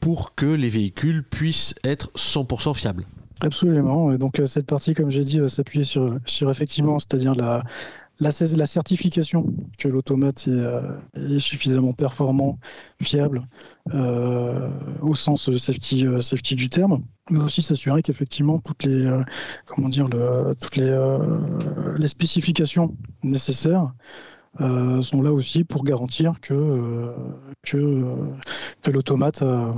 pour que les véhicules puissent être 100% fiables Absolument. Et donc cette partie, comme j'ai dit, va s'appuyer sur, sur effectivement, c'est-à-dire la, la, certification que l'automate est, est, suffisamment performant, fiable, euh, au sens safety, du terme, mais aussi s'assurer qu'effectivement toutes les, comment dire, toutes les, les spécifications nécessaires euh, sont là aussi pour garantir que, euh, que, l'automate euh,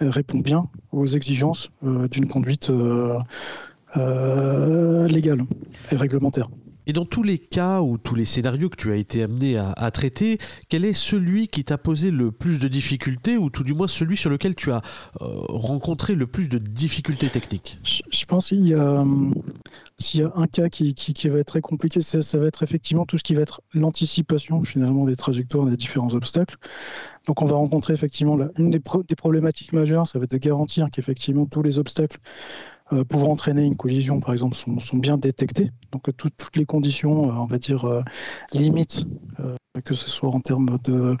répond bien aux exigences d'une conduite légale et réglementaire. Et dans tous les cas ou tous les scénarios que tu as été amené à, traiter, quel est celui qui t'a posé le plus de difficultés ou tout du moins celui sur lequel tu as euh, rencontré le plus de difficultés techniques? Je, pense qu'il y a, a un cas qui, va être très compliqué, ça, va être effectivement tout ce qui va être l'anticipation finalement des trajectoires des différents obstacles. Donc on va rencontrer effectivement une des, des problématiques majeures, ça va être de garantir qu'effectivement tous les obstacles euh, pouvant entraîner une collision, par exemple, sont, bien détectées. Donc toutes les conditions, euh, on va dire, euh, limites, que ce soit en termes de,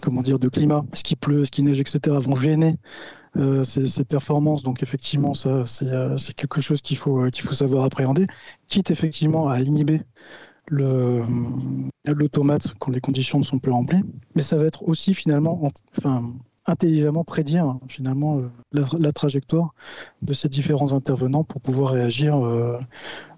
comment dire, de climat, ce qui pleut, ce qui neige, etc., vont gêner ces, performances. Donc effectivement, ça, c'est quelque chose qu'il faut, qu'il faut savoir appréhender, quitte effectivement à inhiber l'automate quand les conditions ne sont plus remplies. Mais ça va être aussi finalement, enfin, intelligemment prédire finalement euh, la, trajectoire de ces différents intervenants pour pouvoir réagir euh,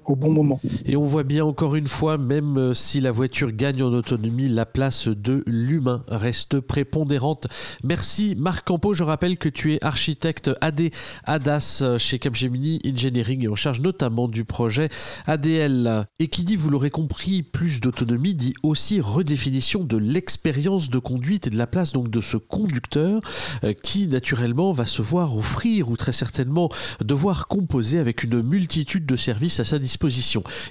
au bon moment. Et on voit bien encore une fois, même euh, si la voiture gagne en autonomie, la place de l'humain reste prépondérante. Merci Marc Campo, je rappelle que tu es architecte AD ADAS euh, chez Capgemini Engineering et en charge notamment du projet ADL. Et qui dit, vous l'aurez compris, plus d'autonomie dit aussi redéfinition de l'expérience de conduite et de la place donc de ce conducteur euh, qui naturellement va se voir offrir ou très certainement devoir composer avec une multitude de services à sa disposition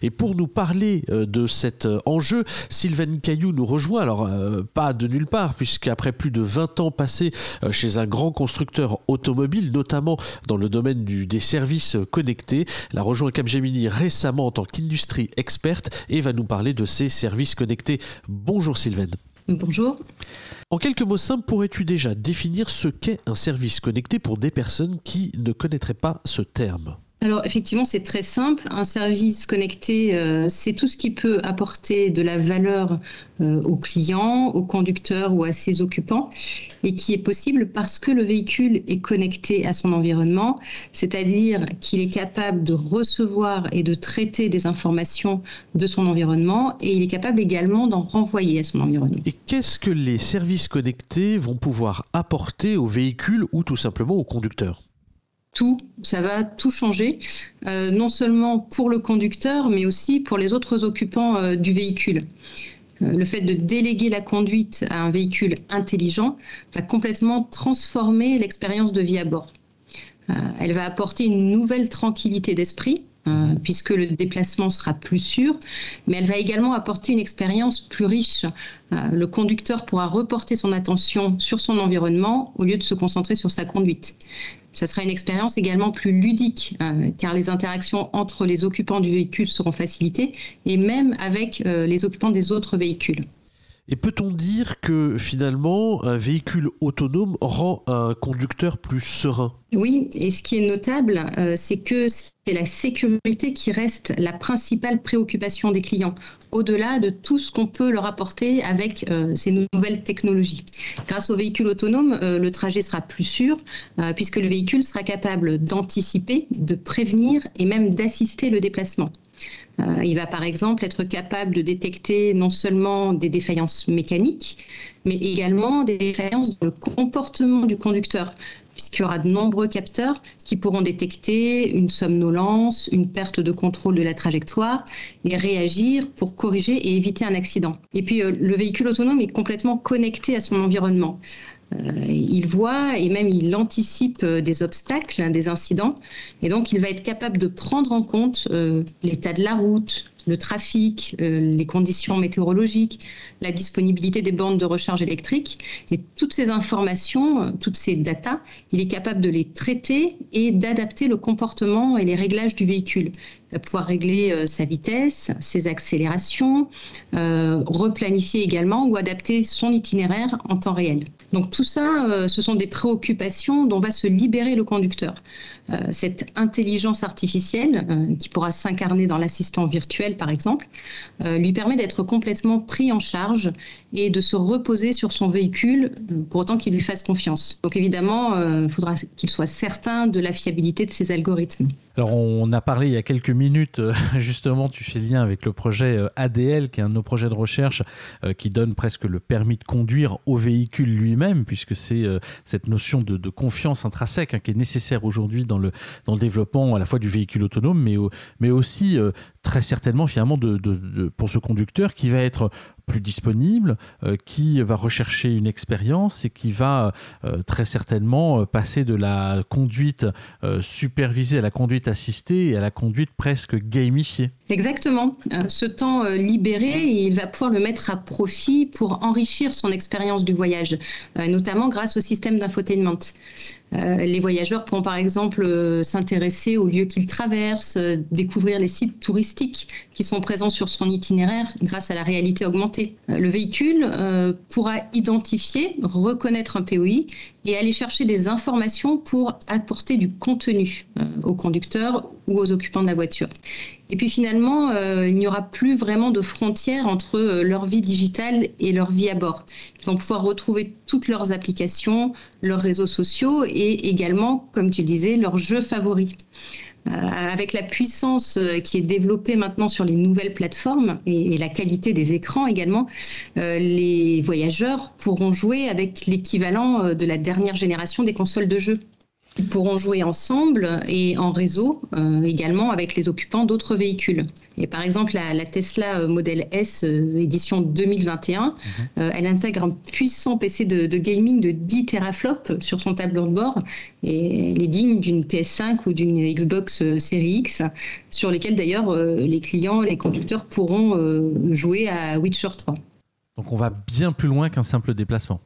et pour nous parler euh, de cet euh, enjeu, Sylvain Caillou nous rejoint, alors euh, pas de nulle part, puisqu'après plus de 20 ans passés chez un grand constructeur automobile, notamment dans le domaine du, des services connectés, elle a rejoint Capgemini récemment en tant qu'industrie experte et va nous parler de ces services connectés. Bonjour Sylvain. Bonjour. En quelques mots simples, pourrais-tu déjà définir ce qu'est un service connecté pour des personnes qui ne connaîtraient pas ce terme? Alors effectivement, c'est très simple. Un service connecté, euh, c'est tout ce qui peut apporter de la valeur euh, aux clients, aux conducteurs ou à ses occupants, et qui est possible parce que le véhicule est connecté à son environnement, c'est-à-dire qu'il est capable de recevoir et de traiter des informations de son environnement, et il est capable également d'en renvoyer à son environnement. Et qu'est-ce que les services connectés vont pouvoir apporter au véhicule ou tout simplement aux conducteurs? Tout, ça va tout changer, euh, non seulement pour le conducteur, mais aussi pour les autres occupants euh, du véhicule. Euh, le fait de déléguer la conduite à un véhicule intelligent va complètement transformer l'expérience de vie à bord. elle va apporter une nouvelle tranquillité d'esprit, puisque le déplacement sera plus sûr, mais elle va également apporter une expérience plus riche. le conducteur pourra reporter son attention sur son environnement au lieu de se concentrer sur sa conduite. Ça sera une expérience également plus ludique, euh, car les interactions entre les occupants du véhicule seront facilitées, et même avec euh, les occupants des autres véhicules. Et peut-on dire que finalement, un véhicule autonome rend un conducteur plus serein? Oui, et ce qui est notable, euh, c'est que c'est la sécurité qui reste la principale préoccupation des clients, au-delà de tout ce qu'on peut leur apporter avec euh, ces nouvelles technologies. Grâce au véhicule autonome, euh, le trajet sera plus sûr, puisque le véhicule sera capable d'anticiper, de prévenir et même d'assister le déplacement. Euh, il va par exemple être capable de détecter non seulement des défaillances mécaniques, mais également des défaillances dans le comportement du conducteur, puisqu'il y aura de nombreux capteurs qui pourront détecter une somnolence, une perte de contrôle de la trajectoire et réagir pour corriger et éviter un accident. Et puis euh, le véhicule autonome est complètement connecté à son environnement. Euh, il voit et même il anticipe euh, des obstacles, hein, des incidents, et donc il va être capable de prendre en compte euh, l'état de la route, le trafic, les conditions météorologiques, la disponibilité des bandes de recharge électrique. Et toutes ces informations, toutes ces datas, il est capable de les traiter et d'adapter le comportement et les réglages du véhicule. Pouvoir régler sa vitesse, ses accélérations, replanifier également ou adapter son itinéraire en temps réel. Donc tout ça, ce sont des préoccupations dont va se libérer le conducteur. Cette intelligence artificielle, qui pourra s'incarner dans l'assistant virtuel par exemple, lui permet d'être complètement pris en charge et de se reposer sur son véhicule pour autant qu'il lui fasse confiance. Donc évidemment, il faudra qu'il soit certain de la fiabilité de ces algorithmes. Alors on a parlé il y a quelques minutes, euh, justement, tu fais lien avec le projet euh, ADL, qui est un de nos projets de recherche euh, qui donne presque le permis de conduire au véhicule lui-même, puisque c'est cette notion de, confiance intrinsèque hein, qui est nécessaire aujourd'hui dans dans le développement à la fois du véhicule autonome, mais, mais aussi très certainement finalement pour ce conducteur qui va être plus disponible, euh, qui va rechercher une expérience et qui va euh, très certainement euh, passer de la conduite supervisée à la conduite assistée et à la conduite presque gamifiée. Exactement. ce temps libéré, il va pouvoir le mettre à profit pour enrichir son expérience du voyage, notamment grâce au système d'infotainment. les voyageurs pourront par exemple s'intéresser aux lieux qu'ils traversent, découvrir les sites touristiques qui sont présents sur son itinéraire grâce à la réalité augmentée. Le véhicule euh, pourra identifier, reconnaître un POI et aller chercher des informations pour apporter du contenu euh, aux conducteurs ou aux occupants de la voiture. Et puis finalement, euh, il n'y aura plus vraiment de frontières entre leur vie digitale et leur vie à bord. Ils vont pouvoir retrouver toutes leurs applications, leurs réseaux sociaux et également, comme tu le disais, leurs jeux favoris. Euh, avec la puissance euh, qui est développée maintenant sur les nouvelles plateformes et, la qualité des écrans également, euh, les voyageurs pourront jouer avec l'équivalent de la dernière génération des consoles de jeux. Ils pourront jouer ensemble et en réseau euh, également avec les occupants d'autres véhicules. Et par exemple, la, Tesla euh, Model S euh, édition 2021, mhm. elle intègre un puissant PC de, gaming de 10 teraflops sur son tableau de bord et elle est digne d'une PS5 ou d'une Xbox Series X, sur lesquelles d'ailleurs les clients, les conducteurs pourront jouer à Witcher 3. Donc on va bien plus loin qu'un simple déplacement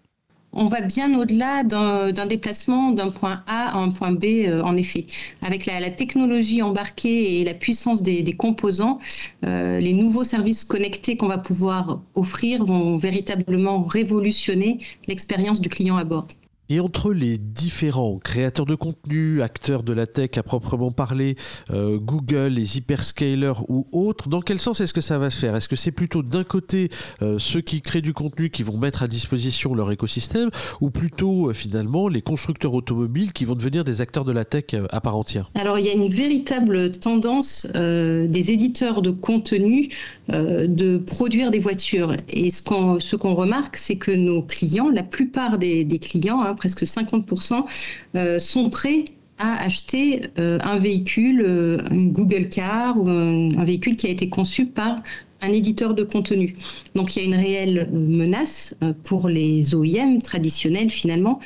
on va bien au-delà d'un déplacement d'un point A à un point B, euh, en effet. Avec la, technologie embarquée et la puissance des, composants, euh, les nouveaux services connectés qu'on va pouvoir offrir vont véritablement révolutionner l'expérience du client à bord. Et entre les différents créateurs de contenu, acteurs de la tech à proprement parler, euh, Google, les hyperscalers ou autres, dans quel sens est-ce que ça va se faire? Est-ce que c'est plutôt d'un côté euh, ceux qui créent du contenu qui vont mettre à disposition leur écosystème ou plutôt euh, finalement les constructeurs automobiles qui vont devenir des acteurs de la tech à part entière? Alors il y a une véritable tendance des éditeurs de contenu de produire des voitures. Et ce qu'on ce qu'on remarque, c'est que nos clients, la plupart des, clients, hein, presque 50%, euh, sont prêts à acheter euh, un véhicule, euh, une Google Car ou un, véhicule qui a été conçu par un éditeur de contenu. Donc il y a une réelle menace pour les OEM traditionnels finalement,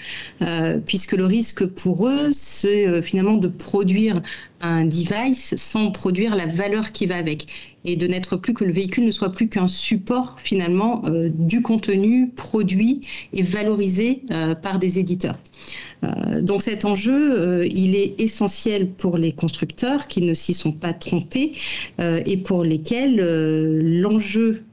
puisque le risque pour eux, c'est finalement de produire un device sans produire la valeur qui va avec et de n'être plus que le véhicule ne soit plus qu'un support finalement euh, du contenu produit et valorisé euh, par des éditeurs. Euh, donc cet enjeu, il est essentiel pour les constructeurs qui ne s'y sont pas trompés et pour lesquels l'enjeu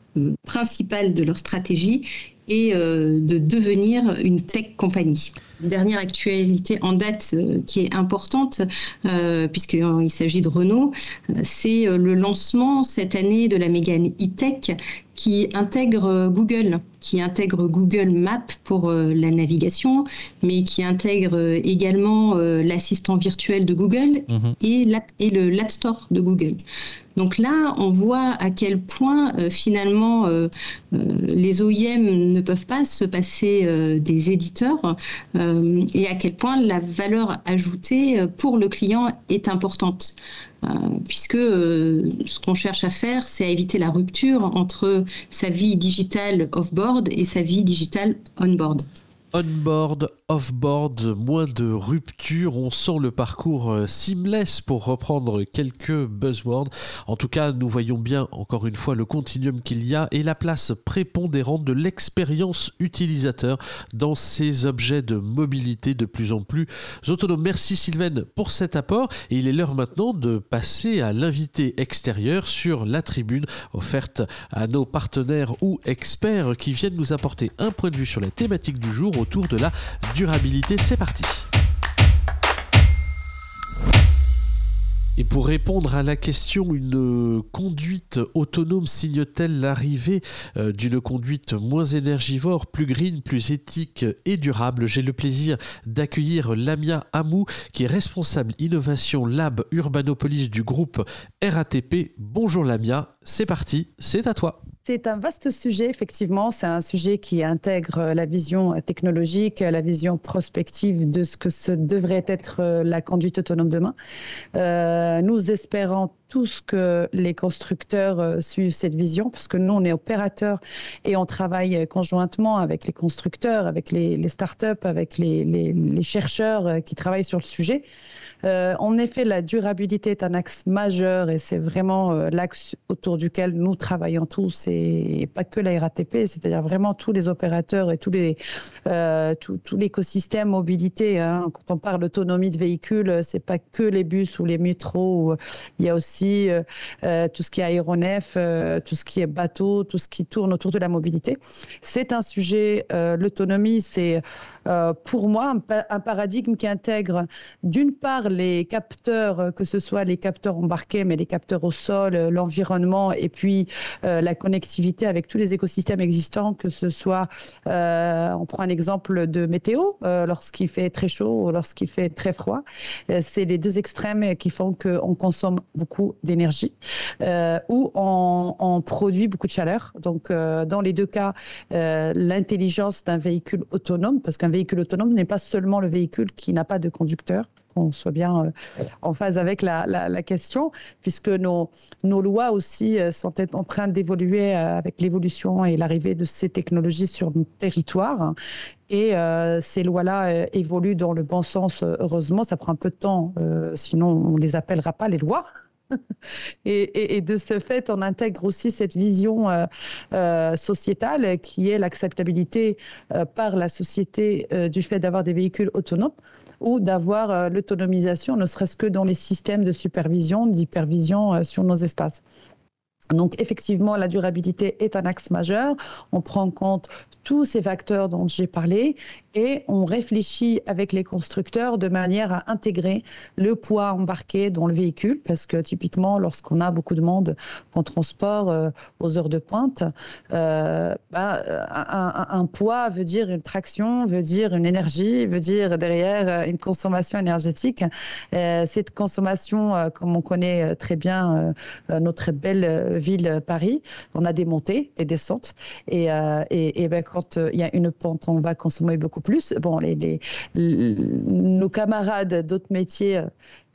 principal de leur stratégie est de devenir une tech compagnie. Dernière actualité en date euh, qui est importante, euh, puisqu'il s'agit de Renault, euh, c'est le lancement cette année de la Mégane e-tech qui intègre Google, qui intègre Google Maps pour la navigation, mais qui intègre également l'assistant virtuel de Google mhm. et, l'App Store de Google. Donc là, on voit à quel point finalement les OEM ne peuvent pas se passer des éditeurs. Euh, et à quel point la valeur ajoutée euh, pour le client est importante. Euh, puisque ce qu'on cherche à faire, c'est à éviter la rupture entre sa vie digitale off-board et sa vie digitale on-board. On-board, off-board, moins de ruptures. On sent le parcours euh, seamless pour reprendre quelques buzzwords. En tout cas, nous voyons bien encore une fois le continuum qu'il y a et la place prépondérante de l'expérience utilisateur dans ces objets de mobilité de plus en plus autonomes. Merci Sylvain pour cet apport et il est l'heure maintenant de passer à l'invité extérieur sur la tribune offerte à nos partenaires ou experts qui viennent nous apporter un point de vue sur la thématique du jour autour de la durabilité. C'est parti. Et pour répondre à la question, une conduite autonome signe-t-elle l'arrivée euh, d'une conduite moins énergivore, plus green, plus éthique et durable? J'ai le plaisir d'accueillir Lamia Amou, qui est responsable innovation Lab Urbanopolis du groupe RATP. Bonjour Lamia, c'est parti, c'est à toi. C'est un vaste sujet, effectivement. C'est un sujet qui intègre la vision technologique, la vision prospective de ce que ce devrait être la conduite autonome demain. Euh, nous espérons tous que les constructeurs euh, suivent cette vision, parce que nous, on est opérateurs et on travaille conjointement avec les constructeurs, avec les, startups, avec les, chercheurs euh, qui travaillent sur le sujet. Euh, en effet, la durabilité est un axe majeur et c'est vraiment euh, l'axe autour duquel nous travaillons tous et pas que la RATP, c'est-à-dire vraiment tous les opérateurs et tous les, euh, tout, l'écosystème mobilité. Hein. Quand on parle d'autonomie de véhicules, c'est pas que les bus ou les métros. Il y a aussi tout ce qui est aéronef, tout ce qui est bateau, tout ce qui tourne autour de la mobilité. C'est un sujet, l'autonomie, c'est euh, pour moi, un, paradigme qui intègre d'une part les capteurs, euh, que ce soit les capteurs embarqués, mais les capteurs au sol, euh, l'environnement, et puis la connectivité avec tous les écosystèmes existants, que ce soit, on prend un exemple de météo, lorsqu'il fait très chaud ou lorsqu'il fait très froid. c'est les deux extrêmes qui font qu'on consomme beaucoup d'énergie ou on, on, produit beaucoup de chaleur. Donc, dans les deux cas, l'intelligence d'un véhicule autonome, parce qu'un véhicule autonome n'est pas seulement le véhicule qui n'a pas de conducteur, qu'on soit bien euh, en phase avec la, question, puisque nos, nos, lois aussi euh, sont en train d'évoluer euh, avec l'évolution et l'arrivée de ces technologies sur notre territoire. Et ces lois-là évoluent dans le bon sens, heureusement. Ça prend un peu de temps, sinon on ne les appellera pas les lois. Et, de ce fait, on intègre aussi cette vision euh, euh, sociétale qui est l'acceptabilité euh, par la société du fait d'avoir des véhicules autonomes ou d'avoir l'autonomisation, ne serait-ce que dans les systèmes de supervision, d'hypervision sur nos espaces. Donc effectivement, la durabilité est un axe majeur. On prend en compte tous ces facteurs dont j'ai parlé et on réfléchit avec les constructeurs de manière à intégrer le poids embarqué dans le véhicule parce que typiquement lorsqu'on a beaucoup de monde qu'on transporte euh, aux heures de pointe, euh, bah, un, poids veut dire une traction, veut dire une énergie, veut dire derrière euh, une consommation énergétique. cette consommation, comme on connaît très bien notre belle ville Paris, on a des montées, des descentes et, et, et ben, quand il y a une pente, on va consommer beaucoup plus. Bon, les, nos camarades d'autres métiers,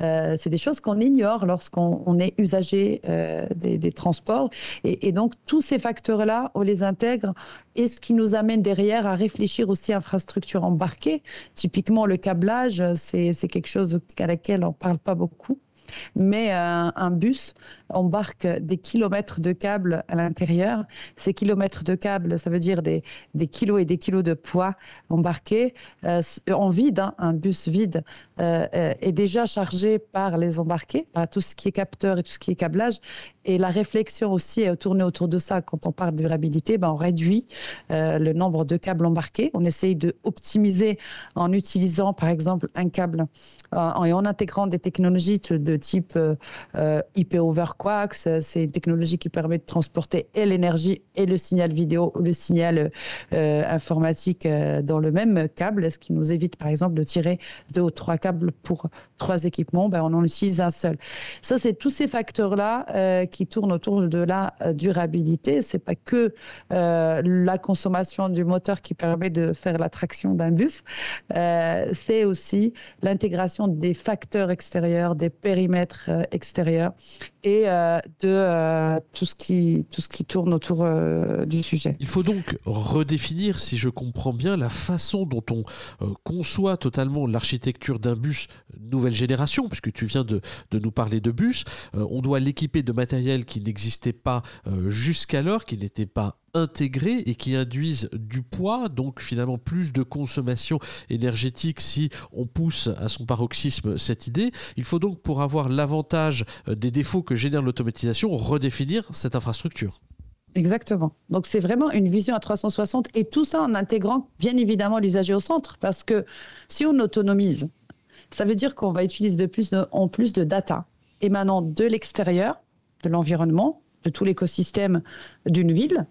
euh, c'est des choses qu'on ignore lorsqu'on est usager euh, des, transports. Et, donc, tous ces facteurs-là, on les intègre et ce qui nous amène derrière à réfléchir aussi à infrastructures embarquées. Typiquement, le câblage, c'est quelque chose à laquelle on ne parle pas beaucoup mais euh, un bus embarque des kilomètres de câbles à l'intérieur. Ces kilomètres de câbles, ça veut dire des, kilos et des kilos de poids embarqués euh, en vide. Hein. un bus vide euh, est déjà chargé par les embarqués, par tout ce qui est capteur et tout ce qui est câblage. Et la réflexion aussi est tournée autour de ça. Quand on parle de durabilité, ben on réduit le nombre de câbles embarqués. On essaye de optimiser en utilisant, par exemple, un câble et en intégrant des technologies de type euh, euh, IP over coax. C'est une technologie qui permet de transporter et l'énergie et le signal vidéo le signal euh, informatique dans le même câble, ce qui nous évite par exemple de tirer deux ou trois câbles pour trois équipements. Ben, on en utilise un seul. Ça, c'est tous ces facteurs-là qui tourne autour de la durabilité. C'est pas que la consommation du moteur qui permet de faire la traction d'un bus, c'est aussi l'intégration des facteurs extérieurs, des périmètres extérieurs et de tout ce qui tout ce qui tourne autour du sujet. Il faut donc redéfinir, si je comprends bien, la façon dont on conçoit totalement l'architecture d'un bus nouvelle génération, puisque tu viens de, nous parler de bus. Euh, on doit l'équiper de matériel qui n'existait pas euh, jusqu'alors, qui n'était pas intégré et qui induisent du poids, donc finalement plus de consommation énergétique si on pousse à son paroxysme cette idée. Il faut donc pour avoir l'avantage euh, des défauts que génère l'automatisation redéfinir cette infrastructure. Exactement. Donc c'est vraiment une vision à 360 et tout ça en intégrant bien évidemment l'usager au centre parce que si on autonomise, ça veut dire qu'on va utiliser de plus en plus de data émanant de l'extérieur, de l'environnement, de tout l'écosystème d'une ville.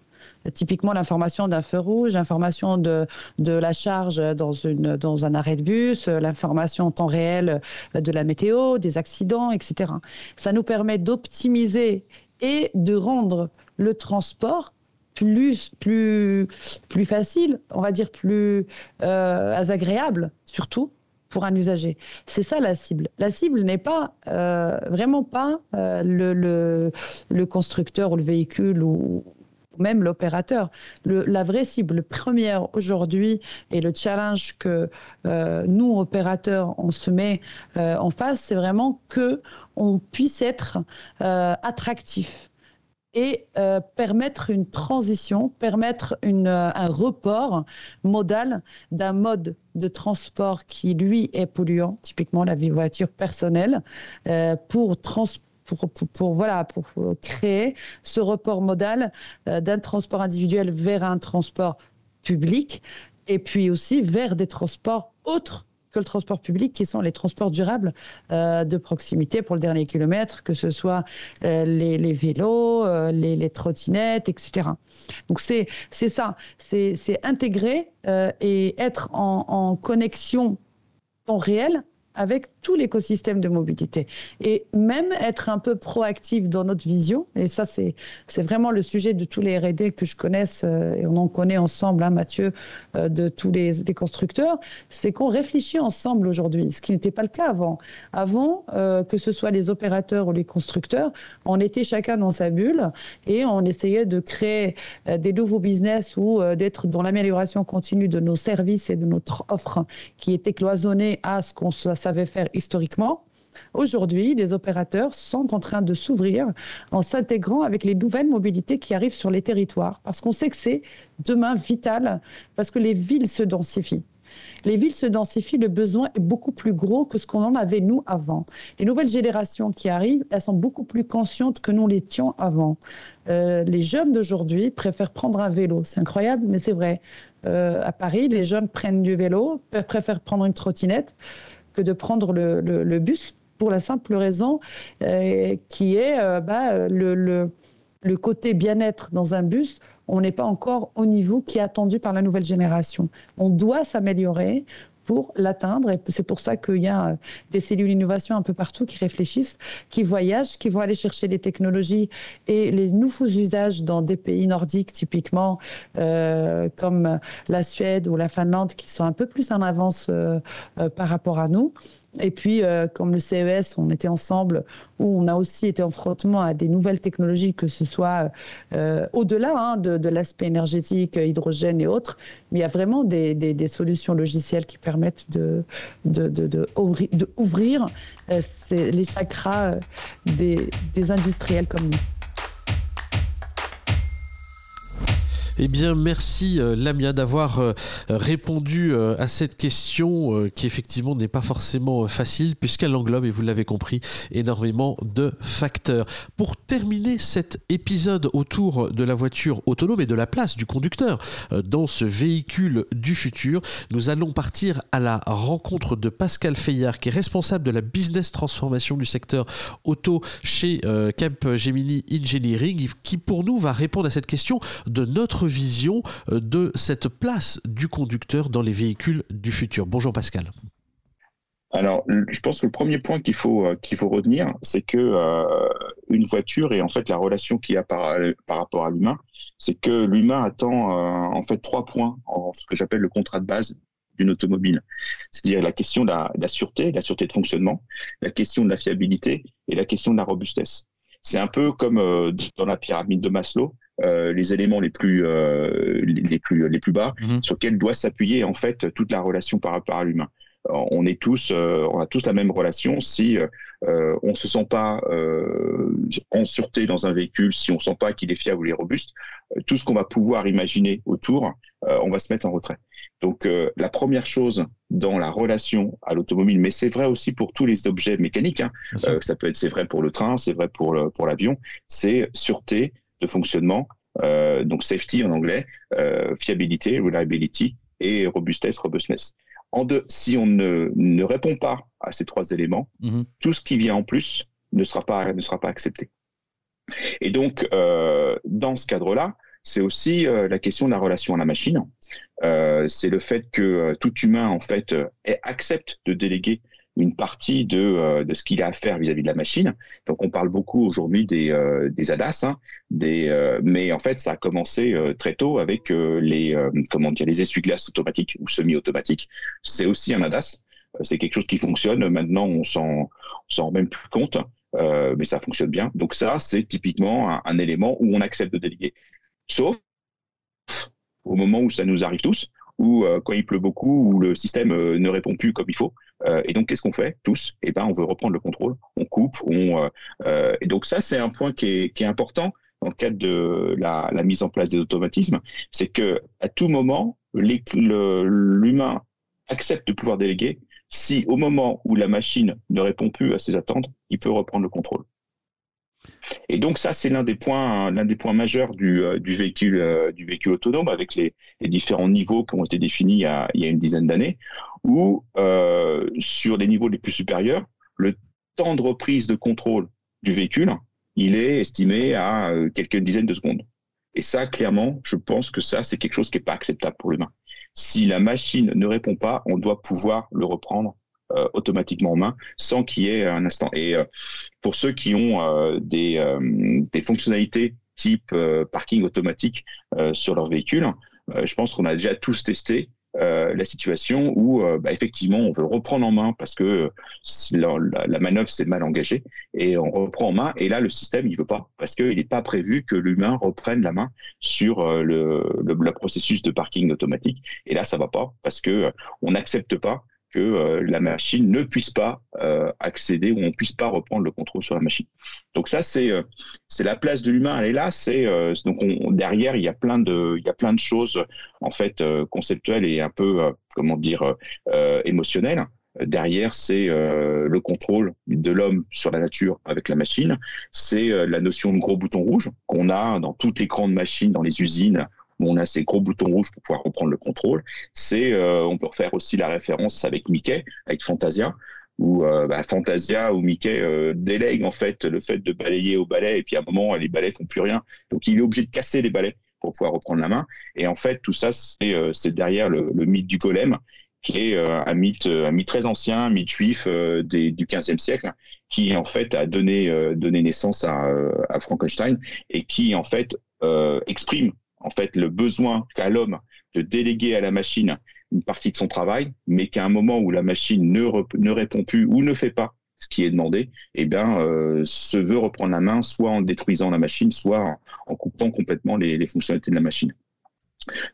Typiquement, l'information d'un feu rouge, l'information de, de la charge dans, une, dans un arrêt de bus, l'information en temps réel de la météo, des accidents, etc. Ça nous permet d'optimiser et de rendre le transport plus, plus, plus facile, on va dire plus euh, agréable, surtout pour un usager. C'est ça la cible. La cible n'est pas euh, vraiment pas euh, le, le, constructeur ou le véhicule ou même l'opérateur. La vraie cible première aujourd'hui et le challenge que euh, nous, opérateurs, on se met en face, c'est vraiment que on puisse être attractif et euh, permettre une transition, permettre une, euh, un report modal d'un mode de transport qui, lui, est polluant, typiquement la voiture personnelle, euh, pour pour, pour, voilà, pour créer ce report modal d'un transport individuel vers un transport public et puis aussi vers des transports autres que le transport public, qui sont les transports durables euh, de proximité pour le dernier kilomètre, que ce soit euh, les, vélos, euh, les, trottinettes, etc. Donc c'est ça, c'est intégrer et être en, en connexion temps réel avec tout l'écosystème de mobilité. Et même être un peu proactif dans notre vision, et ça c'est, c'est vraiment le sujet de tous les RD que je connaisse, euh, et on en connaît ensemble, hein, Mathieu, euh, de tous les, constructeurs, c'est qu'on réfléchit ensemble aujourd'hui, ce qui n'était pas le cas avant. Avant, euh, que ce soit les opérateurs ou les constructeurs, on était chacun dans sa bulle et on essayait de créer des nouveaux business ou d'être dans l'amélioration continue de nos services et de notre offre qui était cloisonnée à ce qu'on savait faire historiquement. Aujourd'hui, les opérateurs sont en train de s'ouvrir en s'intégrant avec les nouvelles mobilités qui arrivent sur les territoires, parce qu'on sait que c'est demain vital, parce que les villes se densifient. Les villes se densifient, le besoin est beaucoup plus gros que ce qu'on en avait nous avant. Les nouvelles générations qui arrivent, elles sont beaucoup plus conscientes que nous l'étions avant. Euh, les jeunes d'aujourd'hui préfèrent prendre un vélo. C'est incroyable, mais c'est vrai. Euh, à Paris, les jeunes prennent du vélo, préfèrent prendre une trottinette que de prendre le, bus pour la simple raison euh, qui est euh, bah, le, le, côté bien-être dans un bus. On n'est pas encore au niveau qui est attendu par la nouvelle génération. On doit s'améliorer pour l'atteindre. Et c'est pour ça qu'il y a euh, des cellules d'innovation un peu partout qui réfléchissent, qui voyagent, qui vont aller chercher les technologies et les nouveaux usages dans des pays nordiques, typiquement comme la Suède ou la Finlande, qui sont un peu plus en avance par rapport à nous. Et puis, euh, comme le CES, on était ensemble, où on a aussi été en frottement à des nouvelles technologies, que ce soit euh, au-delà hein, de, l'aspect énergétique, hydrogène et autres, mais il y a vraiment des, solutions logicielles qui permettent de, de, ouvrir, euh, les chakras des industriels comme nous. Eh bien, merci euh, Lamia d'avoir euh, répondu euh, à cette question qui effectivement n'est pas forcément facile puisqu'elle englobe, et vous l'avez compris, énormément de facteurs. Pour terminer cet épisode autour de la voiture autonome et de la place du conducteur dans ce véhicule du futur, nous allons partir à la rencontre de Pascal Fayard qui est responsable de la business transformation du secteur auto chez Capgemini Engineering qui pour nous va répondre à cette question de notre vision euh, de cette place du conducteur dans les véhicules du futur. Bonjour Pascal. Alors, je pense que le premier point qu'il faut, euh, qu'il faut retenir, c'est que euh, une voiture et en fait la relation qu'il y a par, par rapport à l'humain, c'est que l'humain attend en fait trois points en ce que j'appelle le contrat de base d'une automobile. C'est-à-dire la question de la, sûreté, la sûreté de fonctionnement, la question de la fiabilité et la question de la robustesse. C'est un peu comme dans la pyramide de Maslow, euh, les éléments les plus, les, plus, les plus bas, mhm. sur lesquels doit s'appuyer en fait toute la relation par rapport à l'humain on est tous, euh, on a tous la même relation. Si euh, on se sent pas euh, en sûreté dans un véhicule, si on sent pas qu'il est fiable ou robuste, tout ce qu'on va pouvoir imaginer autour, on va se mettre en retrait. Donc la première chose dans la relation à l'automobile, mais c'est vrai aussi pour tous les objets mécaniques. Hein, ça peut être, c'est vrai pour le train, c'est vrai pour pour l'avion. C'est sûreté de fonctionnement. donc safety en anglais, fiabilité, reliability et robustesse, robustness si on ne, répond pas à ces trois éléments, mhm. tout ce qui vient en plus ne sera pas, ne sera pas accepté. Et donc, euh, dans ce cadre-là, c'est aussi euh, la question de la relation à la machine. Euh, c'est le fait que tout humain, en fait, accepte de déléguer une partie de, euh, de ce qu'il a à faire vis-à-vis de la machine. Donc on parle beaucoup aujourd'hui des, euh, des ADAS, hein, des, euh, mais en fait ça a commencé très tôt avec les, comment dire, les essuie-glaces automatiques ou semi-automatiques. C'est aussi un ADAS. C'est quelque chose qui fonctionne. Maintenant on s'en s'en rend même plus compte, mais ça fonctionne bien. Donc ça c'est typiquement un, un élément où on accepte de déléguer. Sauf au moment où ça nous arrive tous, ou quand il pleut beaucoup, ou le système ne répond plus comme il faut, euh, et donc, qu'est-ce qu'on fait tous? Eh ben, on veut reprendre le contrôle. On coupe. On, euh, euh, et donc, ça, c'est un point qui est, qui est, important dans le cadre de la, la, mise en place des automatismes. C'est que à tout moment, l'humain accepte de pouvoir déléguer si, au moment où la machine ne répond plus à ses attentes, il peut reprendre le contrôle. Et donc ça, c'est l'un des points, l'un des points majeurs du, du véhicule, du véhicule autonome, avec les, différents niveaux qui ont été définis il y a, une dizaine d'années ou euh, sur les niveaux les plus supérieurs, le temps de reprise de contrôle du véhicule, il est estimé à euh, quelques dizaines de secondes. Et ça, clairement, je pense que ça, c'est quelque chose qui n'est pas acceptable pour l'humain. Si la machine ne répond pas, on doit pouvoir le reprendre euh, automatiquement en main sans qu'il y ait un instant. Et pour ceux qui ont des, des, fonctionnalités type parking automatique sur leur véhicule, je pense qu'on a déjà tous testé euh, la situation où euh, bah, effectivement on veut reprendre en main parce que la, manœuvre s'est mal engagée et on reprend en main et là le système il veut pas parce qu'il n'est pas prévu que l'humain reprenne la main sur euh, le, le, processus de parking automatique et là ça va pas parce que on n'accepte pas que euh, la machine ne puisse pas euh, accéder ou on ne puisse pas reprendre le contrôle sur la machine. Donc ça c'est euh, c'est la place de l'humain elle est là c'est donc derrière il y a plein de il y a plein de choses en fait conceptuelles et un peu comment dire émotionnelles. Derrière, c'est le contrôle de l'homme sur la nature avec la machine. C'est la notion de gros bouton rouge qu'on a dans toutes les grandes machines, dans les usines, on a ces gros boutons rouges pour pouvoir reprendre le contrôle. C'est, euh, on peut refaire aussi la référence avec Mickey, avec Fantasia, où euh, bah, Fantasia ou Mickey euh, délègue en fait le fait de balayer au balai, et puis à un moment les balais font plus rien, donc il est obligé de casser les balais pour pouvoir reprendre la main. Et en fait, tout ça, c'est derrière le, mythe du golem, qui est un mythe, un mythe très ancien, un mythe juif du XVe siècle, qui en fait a donné, donné naissance à, à, Frankenstein et qui en fait exprime en fait le besoin qu'a l'homme de déléguer à la machine une partie de son travail, mais qu'à un moment où la machine ne, répond plus ou ne fait pas ce qui est demandé, eh bien, euh, se veut reprendre la main, soit en détruisant la machine, soit en, coupant complètement les, fonctionnalités de la machine.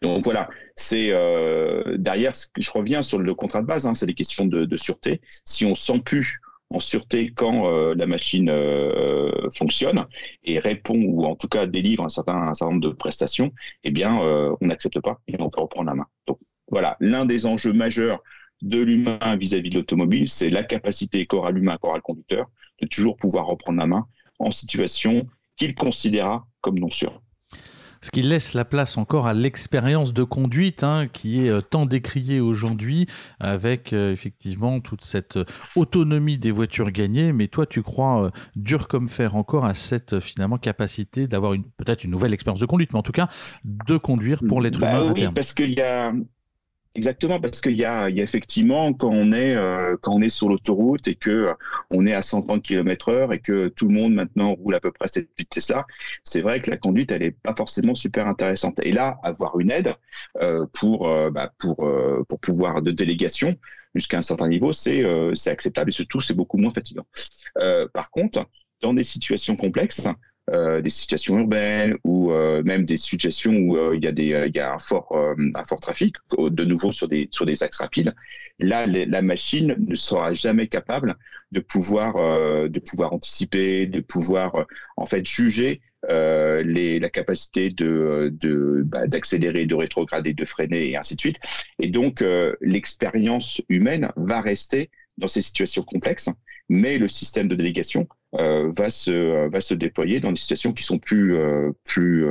Donc voilà, c'est euh, derrière, je reviens sur le contrat de base, hein, c'est des questions de, de, sûreté. Si on sent plus en sûreté quand euh, la machine euh, fonctionne et répond ou en tout cas délivre un certain, nombre de prestations, eh bien, euh, on n'accepte pas et on peut reprendre la main. Donc voilà, l'un des enjeux majeurs de l'humain vis-à-vis de l'automobile, c'est la capacité corps à l'humain, corps à le conducteur, de toujours pouvoir reprendre la main en situation qu'il considéra comme non sûre ce qui laisse la place encore à l'expérience de conduite hein, qui est euh, tant décriée aujourd'hui avec euh, effectivement toute cette euh, autonomie des voitures gagnées. Mais toi, tu crois dur comme fer encore à cette finalement capacité d'avoir peut-être une nouvelle expérience de conduite, mais en tout cas de conduire pour l'être bah humain. Oui, parce qu'il y a Exactement, parce qu'il y a, effectivement quand on est euh, quand on est sur l'autoroute et que euh, on est à 130 km/h et que tout le monde maintenant roule à peu près cette vitesse-là, c'est vrai que la conduite elle est pas forcément super intéressante. Et là, avoir une aide euh, pour bah, pour pour pouvoir de délégation jusqu'à un certain niveau, c'est c'est acceptable et surtout c'est beaucoup moins fatigant. par contre, dans des situations complexes, euh, des situations urbaines ou euh, même des situations où euh, il y a des il y a un fort un fort trafic de nouveau sur des sur des axes rapides là la machine ne sera jamais capable de pouvoir de pouvoir anticiper de pouvoir en fait juger les, la capacité de, de bah, d'accélérer, de rétrograder, de freiner et ainsi de suite. Et donc l'expérience humaine va rester dans ces situations complexes, mais le système de délégation euh, va, se, euh, va se déployer dans des situations qui sont plus, euh, plus,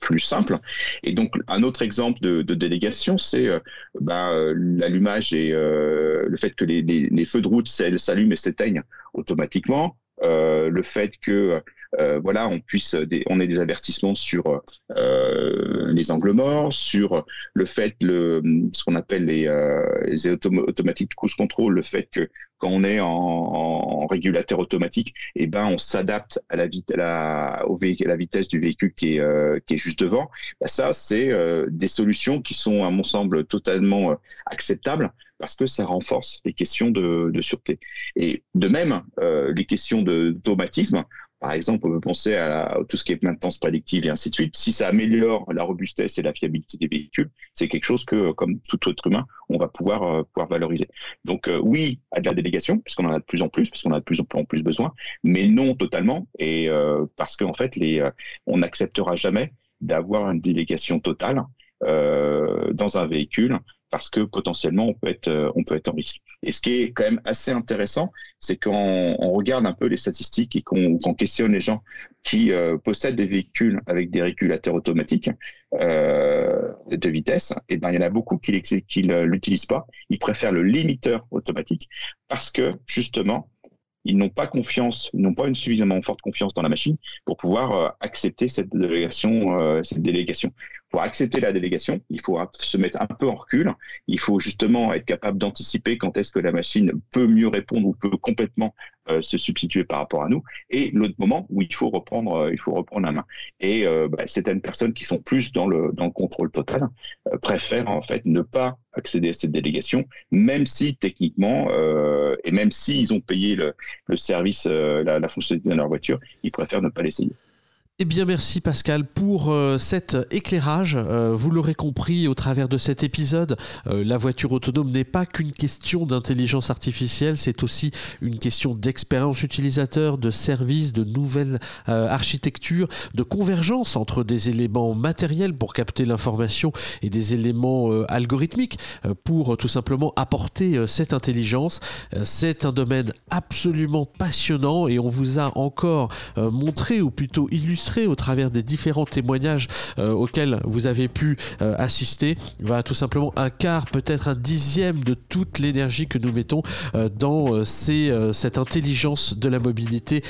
plus simples. Et donc, un autre exemple de, de délégation, c'est bah, l'allumage et le fait que les, les, les feux de route s'allument et s'éteignent automatiquement. le fait que euh, voilà, on puisse, on ait des avertissements sur euh, les angles morts, sur le fait, le, ce qu'on appelle les, euh, les automatiques cruise control, le fait que quand on est en, régulateur automatique, eh ben on s'adapte à la, vitesse du véhicule qui est, euh, qui est juste devant. Ben ça, c'est euh, des solutions qui sont, à mon semble, totalement euh, acceptables parce que ça renforce les questions de, de sûreté. Et de même, les questions d'automatisme, par exemple, on peut penser à, tout ce qui est maintenance prédictive et ainsi de suite. Si ça améliore la robustesse et la fiabilité des véhicules, c'est quelque chose que, comme tout autre humain, on va pouvoir, euh, pouvoir valoriser. Donc euh, oui, à de la délégation, puisqu'on en a de plus en plus, puisqu'on a de plus en plus besoin, mais non totalement, et euh, parce qu'en fait, les, on n'acceptera jamais d'avoir une délégation totale dans un véhicule parce que potentiellement on peut être euh, on peut être en risque. Et ce qui est quand même assez intéressant, c'est quand on regarde un peu les statistiques et qu'on questionne les gens qui euh, possèdent des véhicules avec des régulateurs automatiques euh, de vitesse, et ben il y en a beaucoup qui ne l'utilisent pas. Ils préfèrent le limiteur automatique parce que justement ils n'ont pas confiance, n'ont pas une suffisamment forte confiance dans la machine pour pouvoir accepter cette délégation. Pour accepter la délégation, il faut se mettre un peu en recul. Il faut justement être capable d'anticiper quand est-ce que la machine peut mieux répondre ou peut complètement euh, se substituer par rapport à nous. Et l'autre moment où il faut reprendre, il faut reprendre la main. Et bah, certaines personnes qui sont plus dans le, dans le contrôle total préfèrent en fait ne pas accéder à cette délégation, même si techniquement, euh, et même s'ils ont payé le, service, euh, la, la fonctionnalité dans leur voiture, ils préfèrent ne pas l'essayer. Eh bien, merci Pascal pour euh, cet éclairage. Euh, vous l'aurez compris au travers de cet épisode, euh, la voiture autonome n'est pas qu'une question d'intelligence artificielle, c'est aussi une question d'expérience utilisateur, de services, de nouvelles architectures, de convergence entre des éléments matériels pour capter l'information et des éléments algorithmiques pour tout simplement apporter cette intelligence. c'est un domaine absolument passionnant et on vous a encore montré ou plutôt illustré au travers des différents témoignages euh, auxquels vous avez pu euh, assister, va tout simplement un quart, peut-être un dixième de toute l'énergie que nous mettons euh, dans cette intelligence de la mobilité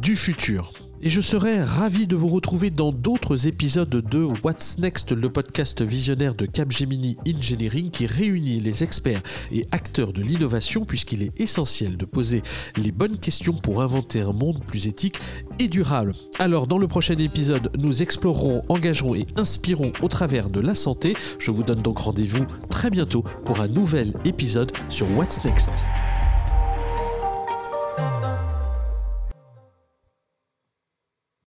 du futur. Et je serai ravi de vous retrouver dans d'autres épisodes de What's Next, le podcast visionnaire de Capgemini Engineering qui réunit les experts et acteurs de l'innovation puisqu'il est essentiel de poser les bonnes questions pour inventer un monde plus éthique et durable. Alors dans le prochain épisode, nous explorerons, engagerons et inspirons au travers de la santé. Je vous donne donc rendez-vous très bientôt pour un nouvel épisode sur What's Next.